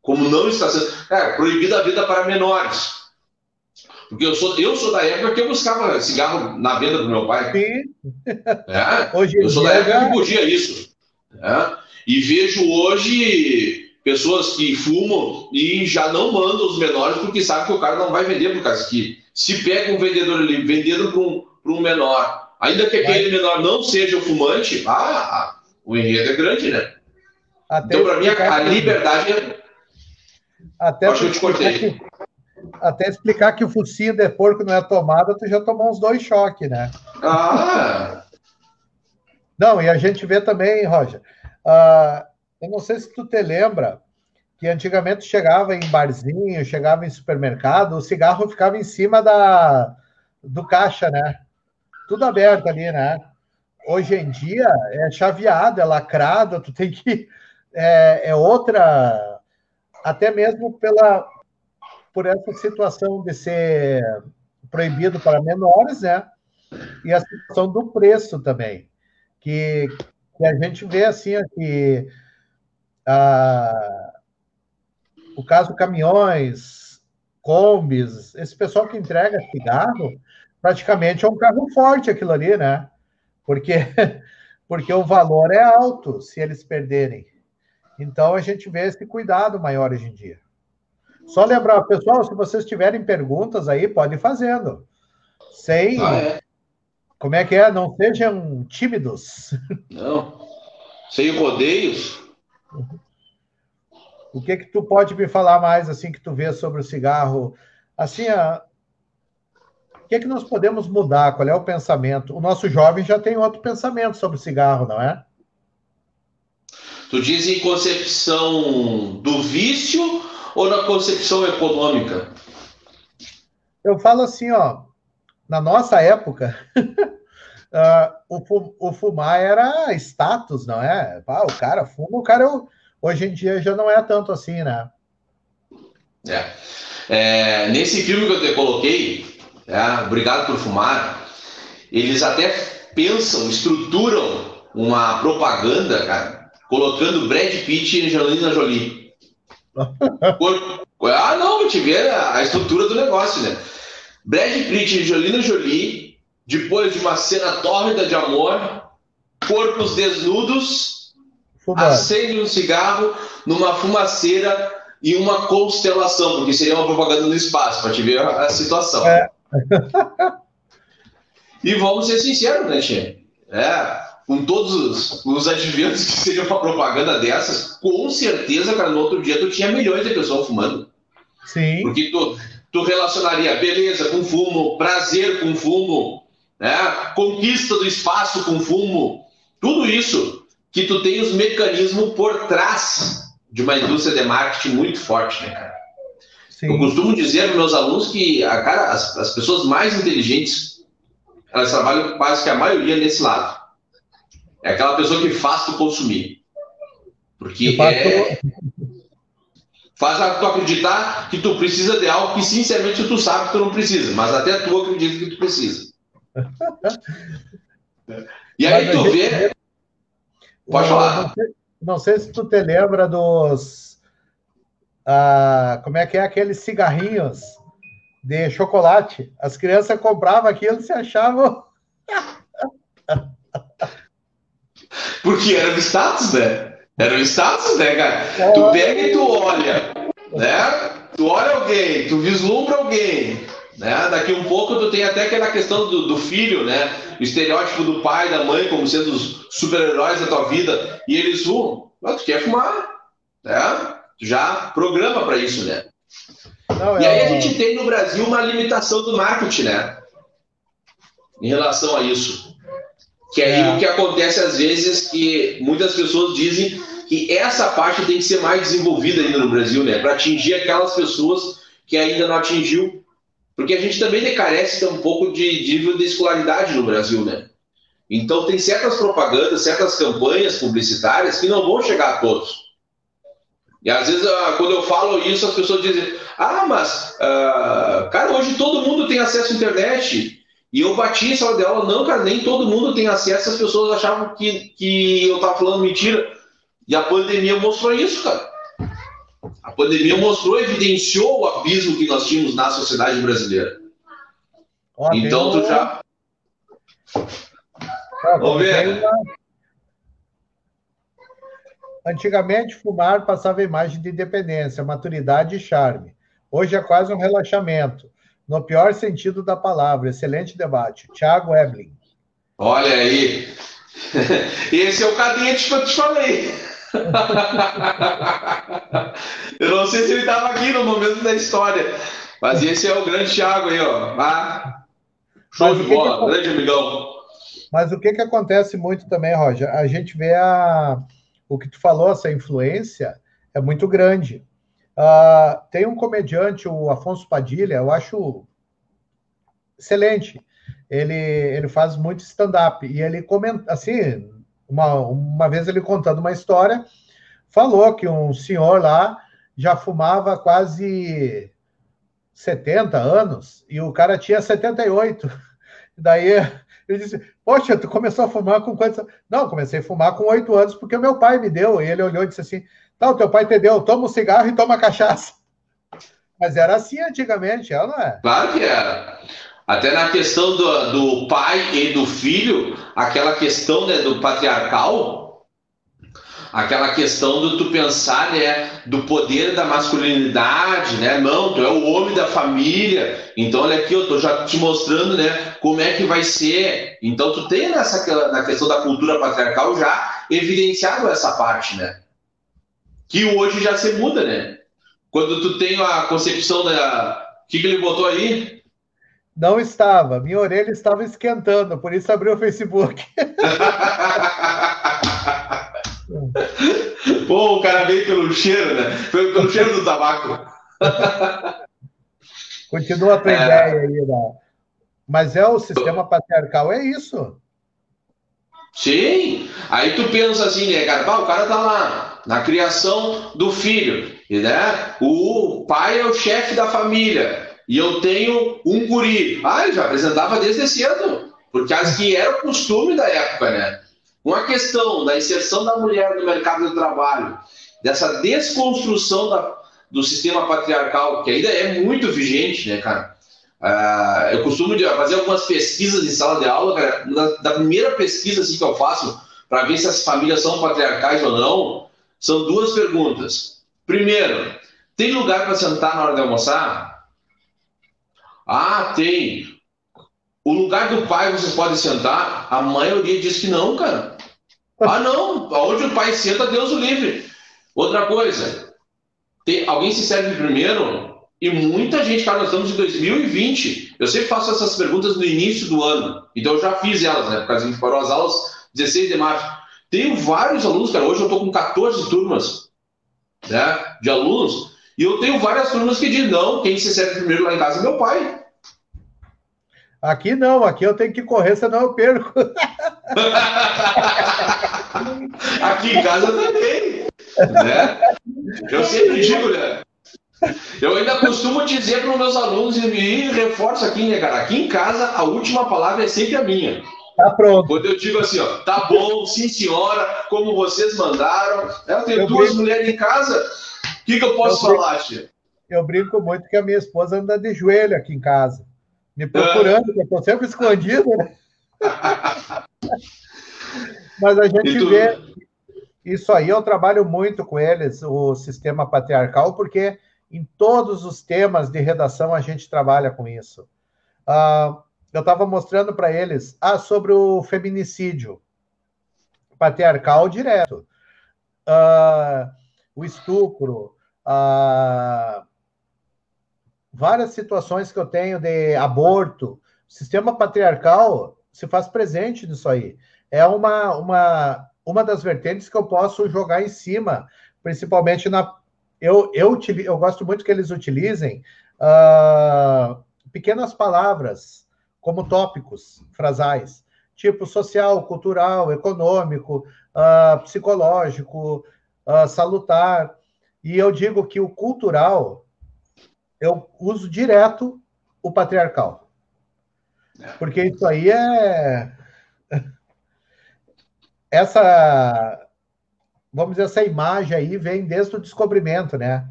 S2: como não está sendo, é, proibida a vida para menores. Porque eu sou, eu sou da época que eu buscava cigarro na venda do meu pai. Sim. É? Hoje eu sou da época já... que podia isso. É? E vejo hoje pessoas que fumam e já não mandam os menores porque sabem que o cara não vai vender por causa que se pega um vendedor ali vendendo para um, um menor, ainda que aquele menor não seja o fumante, ah, o enredo é grande, né? Até então, para mim, a, a liberdade é.
S1: Até Acho que eu te cortei. Que, até explicar que o focinho de porco não é tomada, tu já tomou uns dois choques, né? Ah! Não, e a gente vê também, Roger, uh, eu não sei se tu te lembra que antigamente chegava em barzinho, chegava em supermercado, o cigarro ficava em cima da, do caixa, né? Tudo aberto ali, né? Hoje em dia é chaveado, é lacrado, tu tem que. É, é outra. Até mesmo pela, por essa situação de ser proibido para menores, né? E a situação do preço também, que, que a gente vê assim que ah, o caso caminhões, combis, esse pessoal que entrega cigarro, praticamente é um carro forte aquilo ali, né? Porque, porque o valor é alto se eles perderem. Então a gente vê esse cuidado maior hoje em dia. Só lembrar, pessoal, se vocês tiverem perguntas aí, pode ir fazendo. Sem. Ah, é. Como é que é? Não sejam tímidos.
S2: Não. Sem rodeios.
S1: O que que tu pode me falar mais assim que tu vê sobre o cigarro? Assim, a... o que que nós podemos mudar? Qual é o pensamento? O nosso jovem já tem outro pensamento sobre o cigarro, não é?
S2: Tu diz em concepção do vício ou na concepção econômica?
S1: Eu falo assim, ó, na nossa época, uh, o, o, fumar era status, não é? Ah, o cara fuma, o cara hoje em dia já não é tanto assim, né?
S2: É. é nesse filme que eu te coloquei, é, Obrigado por Fumar, eles até pensam, estruturam uma propaganda, cara, colocando Brad Pitt e Angelina Jolie. ah, não, te ver a, estrutura do negócio, né? Brad Pitt e Angelina Jolie, depois de uma cena tórrida de amor, corpos desnudos, acendem um cigarro numa fumaceira e uma constelação, porque seria uma propaganda no espaço, para te ver a, a situação. É. e vamos ser sinceros, né, Tia? É, com todos os, os adventos que seja uma propaganda dessas, com certeza, cara, no outro dia tu tinha milhões de pessoas fumando. Sim. Porque tu, tu relacionaria beleza com fumo, prazer com fumo, né? conquista do espaço com fumo, tudo isso que tu tem os mecanismos por trás de uma indústria de marketing muito forte, né, cara? Sim. Eu costumo dizer para meus alunos que a cara, as, as pessoas mais inteligentes, elas trabalham quase que a maioria nesse lado é aquela pessoa que faz tu consumir. Porque é... faz tu acreditar que tu precisa de algo que sinceramente tu sabe que tu não precisa, mas até tu acredita que tu precisa. E aí tu vê. Pode falar.
S1: Não sei, não sei, se tu te lembra dos. Ah, como é que é aqueles cigarrinhos de chocolate? As crianças compravam aquilo e se achavam.
S2: Porque era o status, né? Era o status, né, cara? Tu pega e tu olha, né? Tu olha alguém, tu vislumbra alguém, né? Daqui um pouco tu tem até aquela questão do, do filho, né? O estereótipo do pai e da mãe como sendo os super-heróis da tua vida. E eles fumam. Mas tu quer fumar, né? Tu já programa para isso, né? Não, e aí a gente tem no Brasil uma limitação do marketing, né? Em relação a isso. Que aí é. o que acontece às vezes que muitas pessoas dizem que essa parte tem que ser mais desenvolvida ainda no Brasil, né? Para atingir aquelas pessoas que ainda não atingiu. Porque a gente também carece um pouco de nível de escolaridade no Brasil, né? Então tem certas propagandas, certas campanhas publicitárias que não vão chegar a todos. E às vezes, ah, quando eu falo isso, as pessoas dizem: Ah, mas, uh, cara, hoje todo mundo tem acesso à internet. E eu bati em sala de aula, não, cara, nem todo mundo tem acesso, as pessoas achavam que, que eu tava falando mentira. E a pandemia mostrou isso, cara. A pandemia mostrou, evidenciou o abismo que nós tínhamos na sociedade brasileira. Ó, então tu já.
S1: Ó, Vamos ver. Uma... Antigamente, fumar passava imagem de independência, maturidade e charme. Hoje é quase um relaxamento, no pior sentido da palavra. Excelente debate. Tiago Eblin.
S2: Olha aí. Esse é o cadete que eu te falei. eu não sei se ele estava aqui no momento da história, mas esse é o grande Thiago aí, ó. Ah, show mas de bola, que... grande amigão.
S1: Mas o que, que acontece muito também, Roger? A gente vê a, o que tu falou, essa influência é muito grande. Uh, tem um comediante, o Afonso Padilha, eu acho excelente. Ele, ele faz muito stand-up e ele comenta, assim, uma, uma vez ele contando uma história, falou que um senhor lá já fumava quase 70 anos e o cara tinha 78. Daí ele disse: Poxa, tu começou a fumar com quantos Não, comecei a fumar com oito anos, porque meu pai me deu. E ele olhou e disse assim: Não, teu pai te deu, toma um cigarro e toma cachaça. Mas era assim antigamente, ela não é?
S2: Claro que era. Até na questão do, do pai e do filho, aquela questão né, do patriarcal, aquela questão do tu pensar, né, do poder da masculinidade, né? Não, tu é o homem da família. Então olha aqui, eu tô já te mostrando, né, como é que vai ser. Então tu tem nessa na questão da cultura patriarcal já evidenciado essa parte, né? Que hoje já se muda, né? Quando tu tem a concepção da o que, que ele botou aí?
S1: Não estava, minha orelha estava esquentando, por isso abri o Facebook.
S2: Pô, o cara veio pelo cheiro, né? Foi pelo cheiro do tabaco.
S1: Continua a tua é... ideia aí, né? Mas é o sistema patriarcal, é isso.
S2: Sim. Aí tu pensa assim, né, cara? o cara tá lá na criação do filho, né? O pai é o chefe da família e eu tenho um guri. Ah, ele já apresentava desde cedo, porque acho que era o costume da época, né? Com a questão da inserção da mulher no mercado de trabalho, dessa desconstrução da, do sistema patriarcal, que ainda é muito vigente, né, cara? Uh, eu costumo fazer algumas pesquisas em sala de aula, cara. Da, da primeira pesquisa assim, que eu faço para ver se as famílias são patriarcais ou não, são duas perguntas. Primeiro, tem lugar para sentar na hora de almoçar? Ah, tem. O lugar do pai você pode sentar? A maioria diz que não, cara. Ah, não. Onde o pai senta, Deus o livre. Outra coisa. Tem, alguém se serve primeiro? E muita gente, cara, nós estamos em 2020. Eu sempre faço essas perguntas no início do ano. Então eu já fiz elas, né? Porque a gente parou as aulas 16 de março. Tenho vários alunos, cara. Hoje eu estou com 14 turmas né, de alunos. E eu tenho várias turmas que dizem, não, quem se serve primeiro lá em casa é meu pai.
S1: Aqui não, aqui eu tenho que correr, senão eu perco.
S2: aqui em casa também. Né? Eu sempre digo, né? Eu ainda costumo dizer para os meus alunos e me reforço aqui, né, cara? Aqui em casa, a última palavra é sempre a minha.
S1: Tá pronto.
S2: Quando eu digo assim, ó, tá bom, sim senhora, como vocês mandaram. Eu tenho eu duas brinco... mulheres em casa, que, que eu posso eu falar, tia?
S1: Eu brinco muito que a minha esposa anda de joelho aqui em casa me procurando, que eu estou sempre escondido, né? Mas a gente vê. Isso aí eu trabalho muito com eles, o sistema patriarcal, porque em todos os temas de redação a gente trabalha com isso. Uh, eu estava mostrando para eles ah, sobre o feminicídio patriarcal direto, uh, o estupro, uh, várias situações que eu tenho de aborto, o sistema patriarcal se faz presente nisso aí. É uma, uma, uma das vertentes que eu posso jogar em cima, principalmente na. Eu, eu, eu gosto muito que eles utilizem uh, pequenas palavras como tópicos frasais, tipo social, cultural, econômico, uh, psicológico, uh, salutar. E eu digo que o cultural eu uso direto o patriarcal. É. Porque isso aí é. Essa. Vamos dizer, essa imagem aí vem desde o descobrimento, né?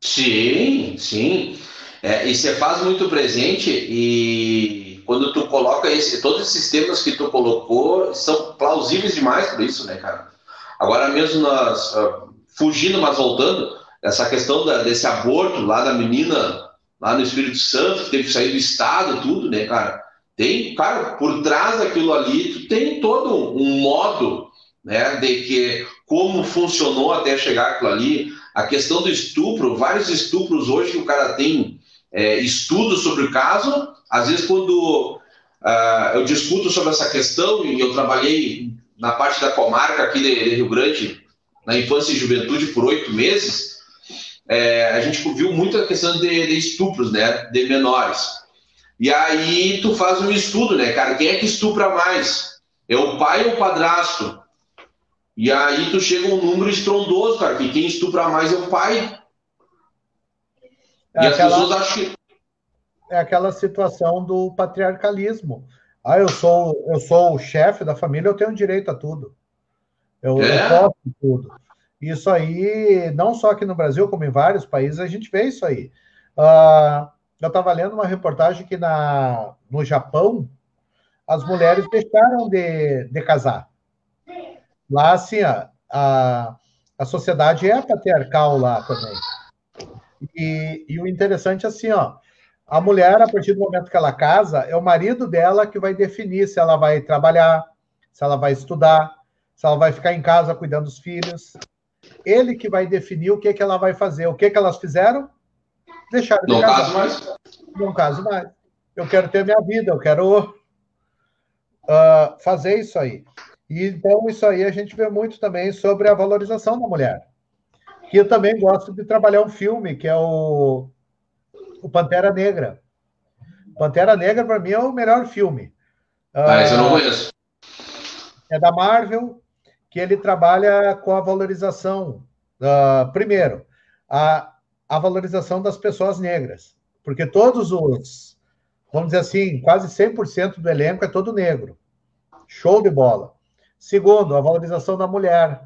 S2: Sim, sim. É, e você faz muito presente e quando tu coloca esse, todos esses temas que tu colocou são plausíveis demais por isso, né, cara? Agora mesmo nós, uh, fugindo, mas voltando, essa questão da, desse aborto lá da menina lá no Espírito Santo, que teve que sair do estado, tudo, né, cara? Tem, cara, por trás daquilo ali, tu tem todo um modo, né, de que como funcionou até chegar aquilo ali, a questão do estupro, vários estupros hoje que o cara tem é, estudos sobre o caso, às vezes quando uh, eu discuto sobre essa questão, e eu trabalhei na parte da comarca aqui de, de Rio Grande, na infância e juventude por oito meses, é, a gente viu muita questão de, de, estupros, né, de menores. E aí tu faz um estudo, né, cara, quem é que estupra mais? É o pai ou o padrasto? E aí tu chega a um número estrondoso, cara, que quem estupra mais é o pai.
S1: É e aquela, as pessoas acham que... É aquela situação do patriarcalismo. Ah, eu sou, eu sou o chefe da família, eu tenho direito a tudo. Eu, é? eu posso tudo. Isso aí, não só aqui no Brasil, como em vários países, a gente vê isso aí. Uh, eu estava lendo uma reportagem que na, no Japão as mulheres deixaram de, de casar. Lá, assim, a, a, a sociedade é patriarcal lá também. E, e o interessante é assim, ó, a mulher, a partir do momento que ela casa, é o marido dela que vai definir se ela vai trabalhar, se ela vai estudar, se ela vai ficar em casa cuidando dos filhos. Ele que vai definir o que, que ela vai fazer. O que, que elas fizeram? Deixaram de
S2: Não casar. caso mais?
S1: Não caso mais. Eu quero ter minha vida, eu quero uh, fazer isso aí. E, então, isso aí a gente vê muito também sobre a valorização da mulher. Que eu também gosto de trabalhar um filme, que é o, o Pantera Negra. Pantera Negra, para mim, é o melhor filme.
S2: Ah, uh, eu não conheço.
S1: É da Marvel, que ele trabalha com a valorização. Uh, primeiro, a, a valorização das pessoas negras. Porque todos os, vamos dizer assim, quase 100% do elenco é todo negro. Show de bola. Segundo, a valorização da mulher,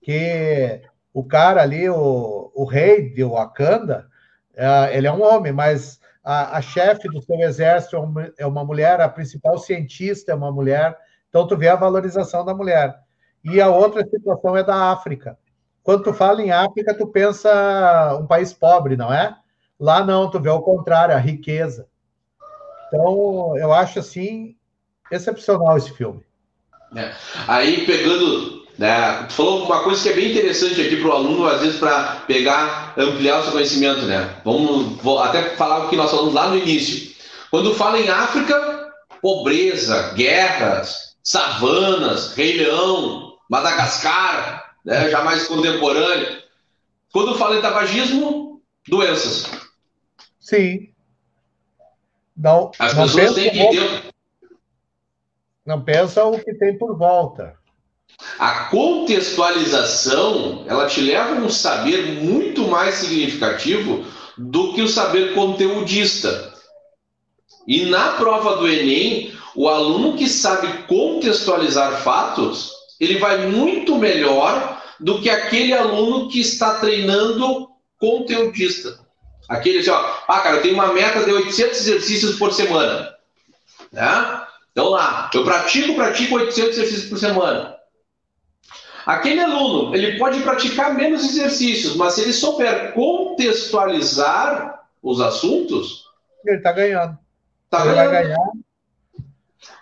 S1: que o cara ali, o, o rei de Wakanda, uh, ele é um homem, mas a, a chefe do seu exército é, é uma mulher, a principal cientista é uma mulher, então tu vê a valorização da mulher. E a outra situação é da África. Quando tu fala em África, tu pensa um país pobre, não é? Lá não, tu vê o contrário, a riqueza. Então, eu acho assim excepcional esse filme.
S2: É. Aí, pegando, né, tu falou uma coisa que é bem interessante aqui para o aluno, às vezes, para pegar, ampliar o seu conhecimento, né? Vamos vou até falar o que nós falamos lá no início. Quando fala em África, pobreza, guerras, savanas, Rei Leão, Madagascar, né, já mais contemporâneo. Quando fala em tabagismo, doenças.
S1: Sim. Não,
S2: As não pessoas têm que ter
S1: não pensa o que tem por volta.
S2: A contextualização, ela te leva a um saber muito mais significativo do que o saber conteudista. E na prova do Enem, o aluno que sabe contextualizar fatos, ele vai muito melhor do que aquele aluno que está treinando conteudista. Aquele assim, ó, ah, cara, eu tenho uma meta de 800 exercícios por semana. Né? Então lá, eu pratico, pratico 800 exercícios por semana. Aquele aluno, ele pode praticar menos exercícios, mas se ele souber contextualizar os assuntos,
S1: ele está ganhando.
S2: Tá ele ganhando. vai ganhar.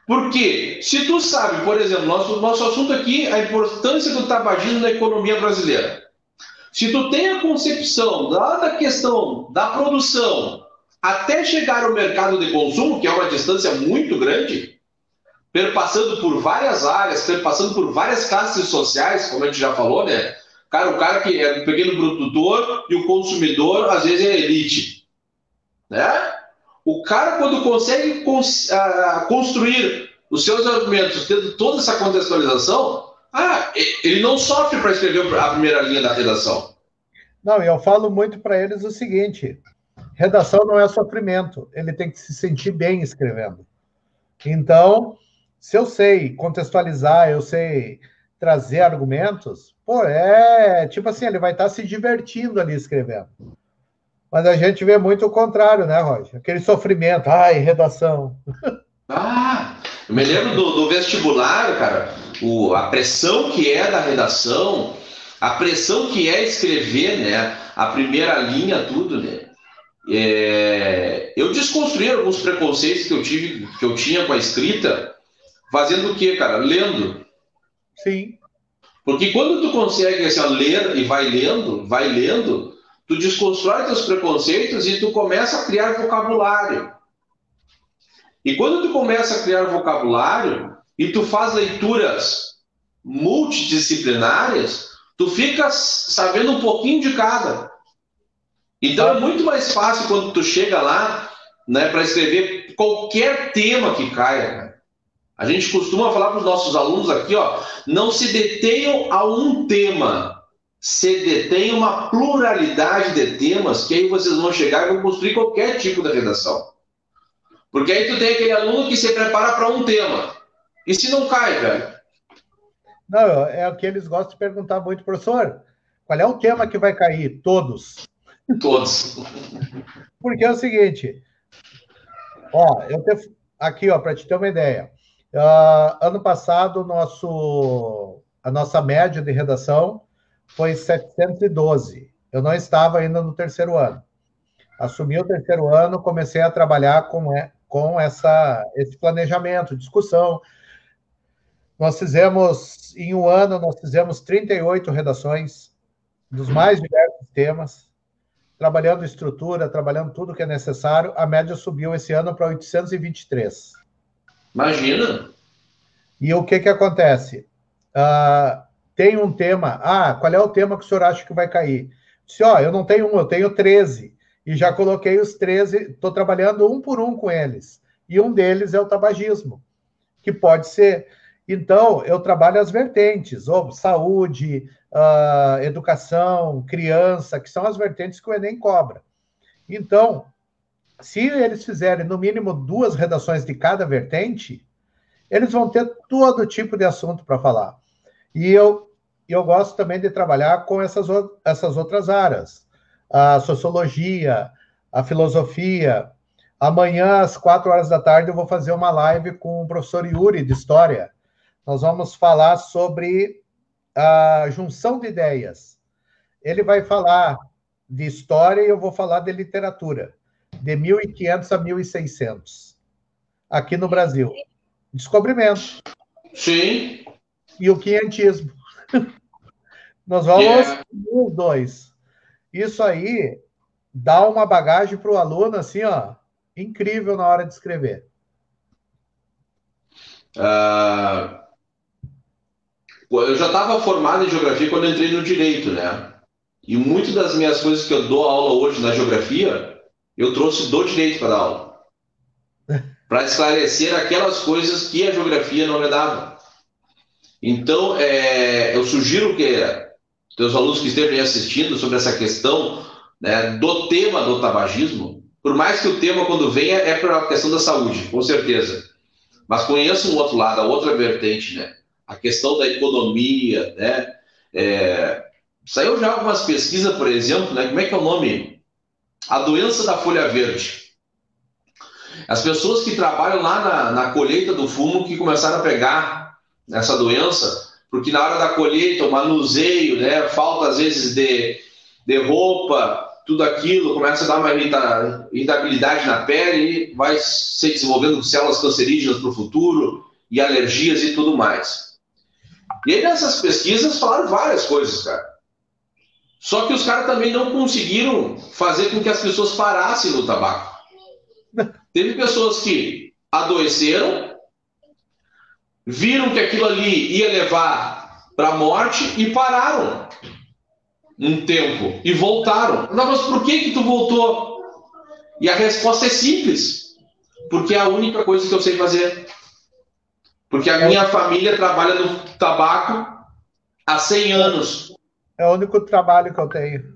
S2: Porque se tu sabe, por exemplo, nosso, nosso assunto aqui, a importância do tabagismo na economia brasileira. Se tu tem a concepção da, da questão da produção até chegar ao mercado de consumo, que é uma distância muito grande, perpassando por várias áreas, perpassando por várias classes sociais, como a gente já falou, né? Cara, o cara que é um pequeno produtor e o consumidor, às vezes, é elite. Né? O cara, quando consegue cons construir os seus argumentos, tendo toda essa contextualização, ah, ele não sofre para escrever a primeira linha da redação.
S1: Não, eu falo muito para eles o seguinte: redação não é sofrimento, ele tem que se sentir bem escrevendo. Então, se eu sei contextualizar, eu sei trazer argumentos, pô, é tipo assim, ele vai estar se divertindo ali escrevendo. Mas a gente vê muito o contrário, né, Roger? Aquele sofrimento, ai, redação.
S2: Ah, eu me lembro do, do vestibular, cara, o, a pressão que é da redação, a pressão que é escrever, né? A primeira linha, tudo, né? É, eu desconstruí alguns preconceitos que eu tive, que eu tinha com a escrita, fazendo o quê, cara? Lendo.
S1: Sim.
S2: Porque quando tu consegue assim, ler e vai lendo, vai lendo, tu desconstrói teus preconceitos e tu começa a criar vocabulário. E quando tu começa a criar vocabulário e tu faz leituras multidisciplinares, tu fica sabendo um pouquinho de cada. Então é muito mais fácil quando tu chega lá, né, para escrever qualquer tema que caia. A gente costuma falar para os nossos alunos aqui, ó, não se detenham a um tema, se detenham uma pluralidade de temas que aí vocês vão chegar e vão construir qualquer tipo de redação. Porque aí tu tem aquele aluno que se prepara para um tema. E se não cai, velho?
S1: Não, é o que eles gostam de perguntar muito, professor. Qual é o tema que vai cair? Todos.
S2: Todos.
S1: Porque é o seguinte, ó, eu te, aqui, ó, para te ter uma ideia. Uh, ano passado, nosso, a nossa média de redação foi 712. Eu não estava ainda no terceiro ano. Assumi o terceiro ano, comecei a trabalhar com, com essa, esse planejamento, discussão. Nós fizemos, em um ano, nós fizemos 38 redações dos mais diversos temas, trabalhando estrutura, trabalhando tudo que é necessário. A média subiu esse ano para 823.
S2: Imagina!
S1: E o que, que acontece? Uh, tem um tema. Ah, qual é o tema que o senhor acha que vai cair? Se, ó, eu não tenho um, eu tenho 13 e já coloquei os 13, estou trabalhando um por um com eles. E um deles é o tabagismo, que pode ser. Então, eu trabalho as vertentes, ou saúde, uh, educação, criança, que são as vertentes que o Enem cobra. Então, se eles fizerem no mínimo duas redações de cada vertente, eles vão ter todo tipo de assunto para falar. E eu, eu gosto também de trabalhar com essas, essas outras áreas a sociologia, a filosofia. Amanhã, às quatro horas da tarde, eu vou fazer uma live com o professor Yuri, de História. Nós vamos falar sobre a junção de ideias. Ele vai falar de história e eu vou falar de literatura, de 1500 a 1600, aqui no Brasil. Descobrimento.
S2: Sim.
S1: E o quinhentismo. Nós vamos yeah. os dois. Isso aí dá uma bagagem para o aluno, assim, ó, incrível na hora de escrever.
S2: Uh, eu já estava formado em geografia quando entrei no direito, né? E muitas das minhas coisas que eu dou aula hoje na geografia, eu trouxe do direito para dar aula. para esclarecer aquelas coisas que a geografia não me dava. Então, é, eu sugiro que teus alunos que estejam assistindo sobre essa questão né, do tema do tabagismo, por mais que o tema, quando venha, é para a questão da saúde, com certeza. Mas conheça um outro lado, a outra vertente, né? A questão da economia, né? É... Saiu já algumas pesquisas, por exemplo, né? Como é que é o nome? A doença da folha verde. As pessoas que trabalham lá na, na colheita do fumo que começaram a pegar essa doença, porque na hora da colheita, o manuseio, né, falta às vezes de, de roupa, tudo aquilo, começa a dar uma irritabilidade na pele e vai se desenvolvendo células cancerígenas para o futuro e alergias e tudo mais. E aí nessas pesquisas falaram várias coisas, cara. Só que os caras também não conseguiram fazer com que as pessoas parassem no tabaco. Teve pessoas que adoeceram viram que aquilo ali ia levar para a morte e pararam um tempo e voltaram. Não, mas por que que tu voltou? E a resposta é simples. Porque é a única coisa que eu sei fazer. Porque a minha família trabalha no tabaco há 100 anos.
S1: É o único trabalho que eu tenho.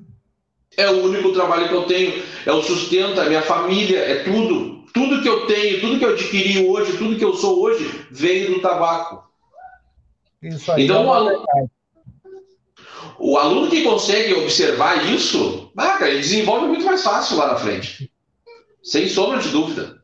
S2: É o único trabalho que eu tenho. É o sustento, é a minha família, é tudo. Tudo que eu tenho, tudo que eu adquiri hoje, tudo que eu sou hoje, veio do tabaco.
S1: Isso aí
S2: então,
S1: é
S2: o aluno, o aluno que consegue observar isso, cara, ele desenvolve muito mais fácil lá na frente. Sem sombra de dúvida.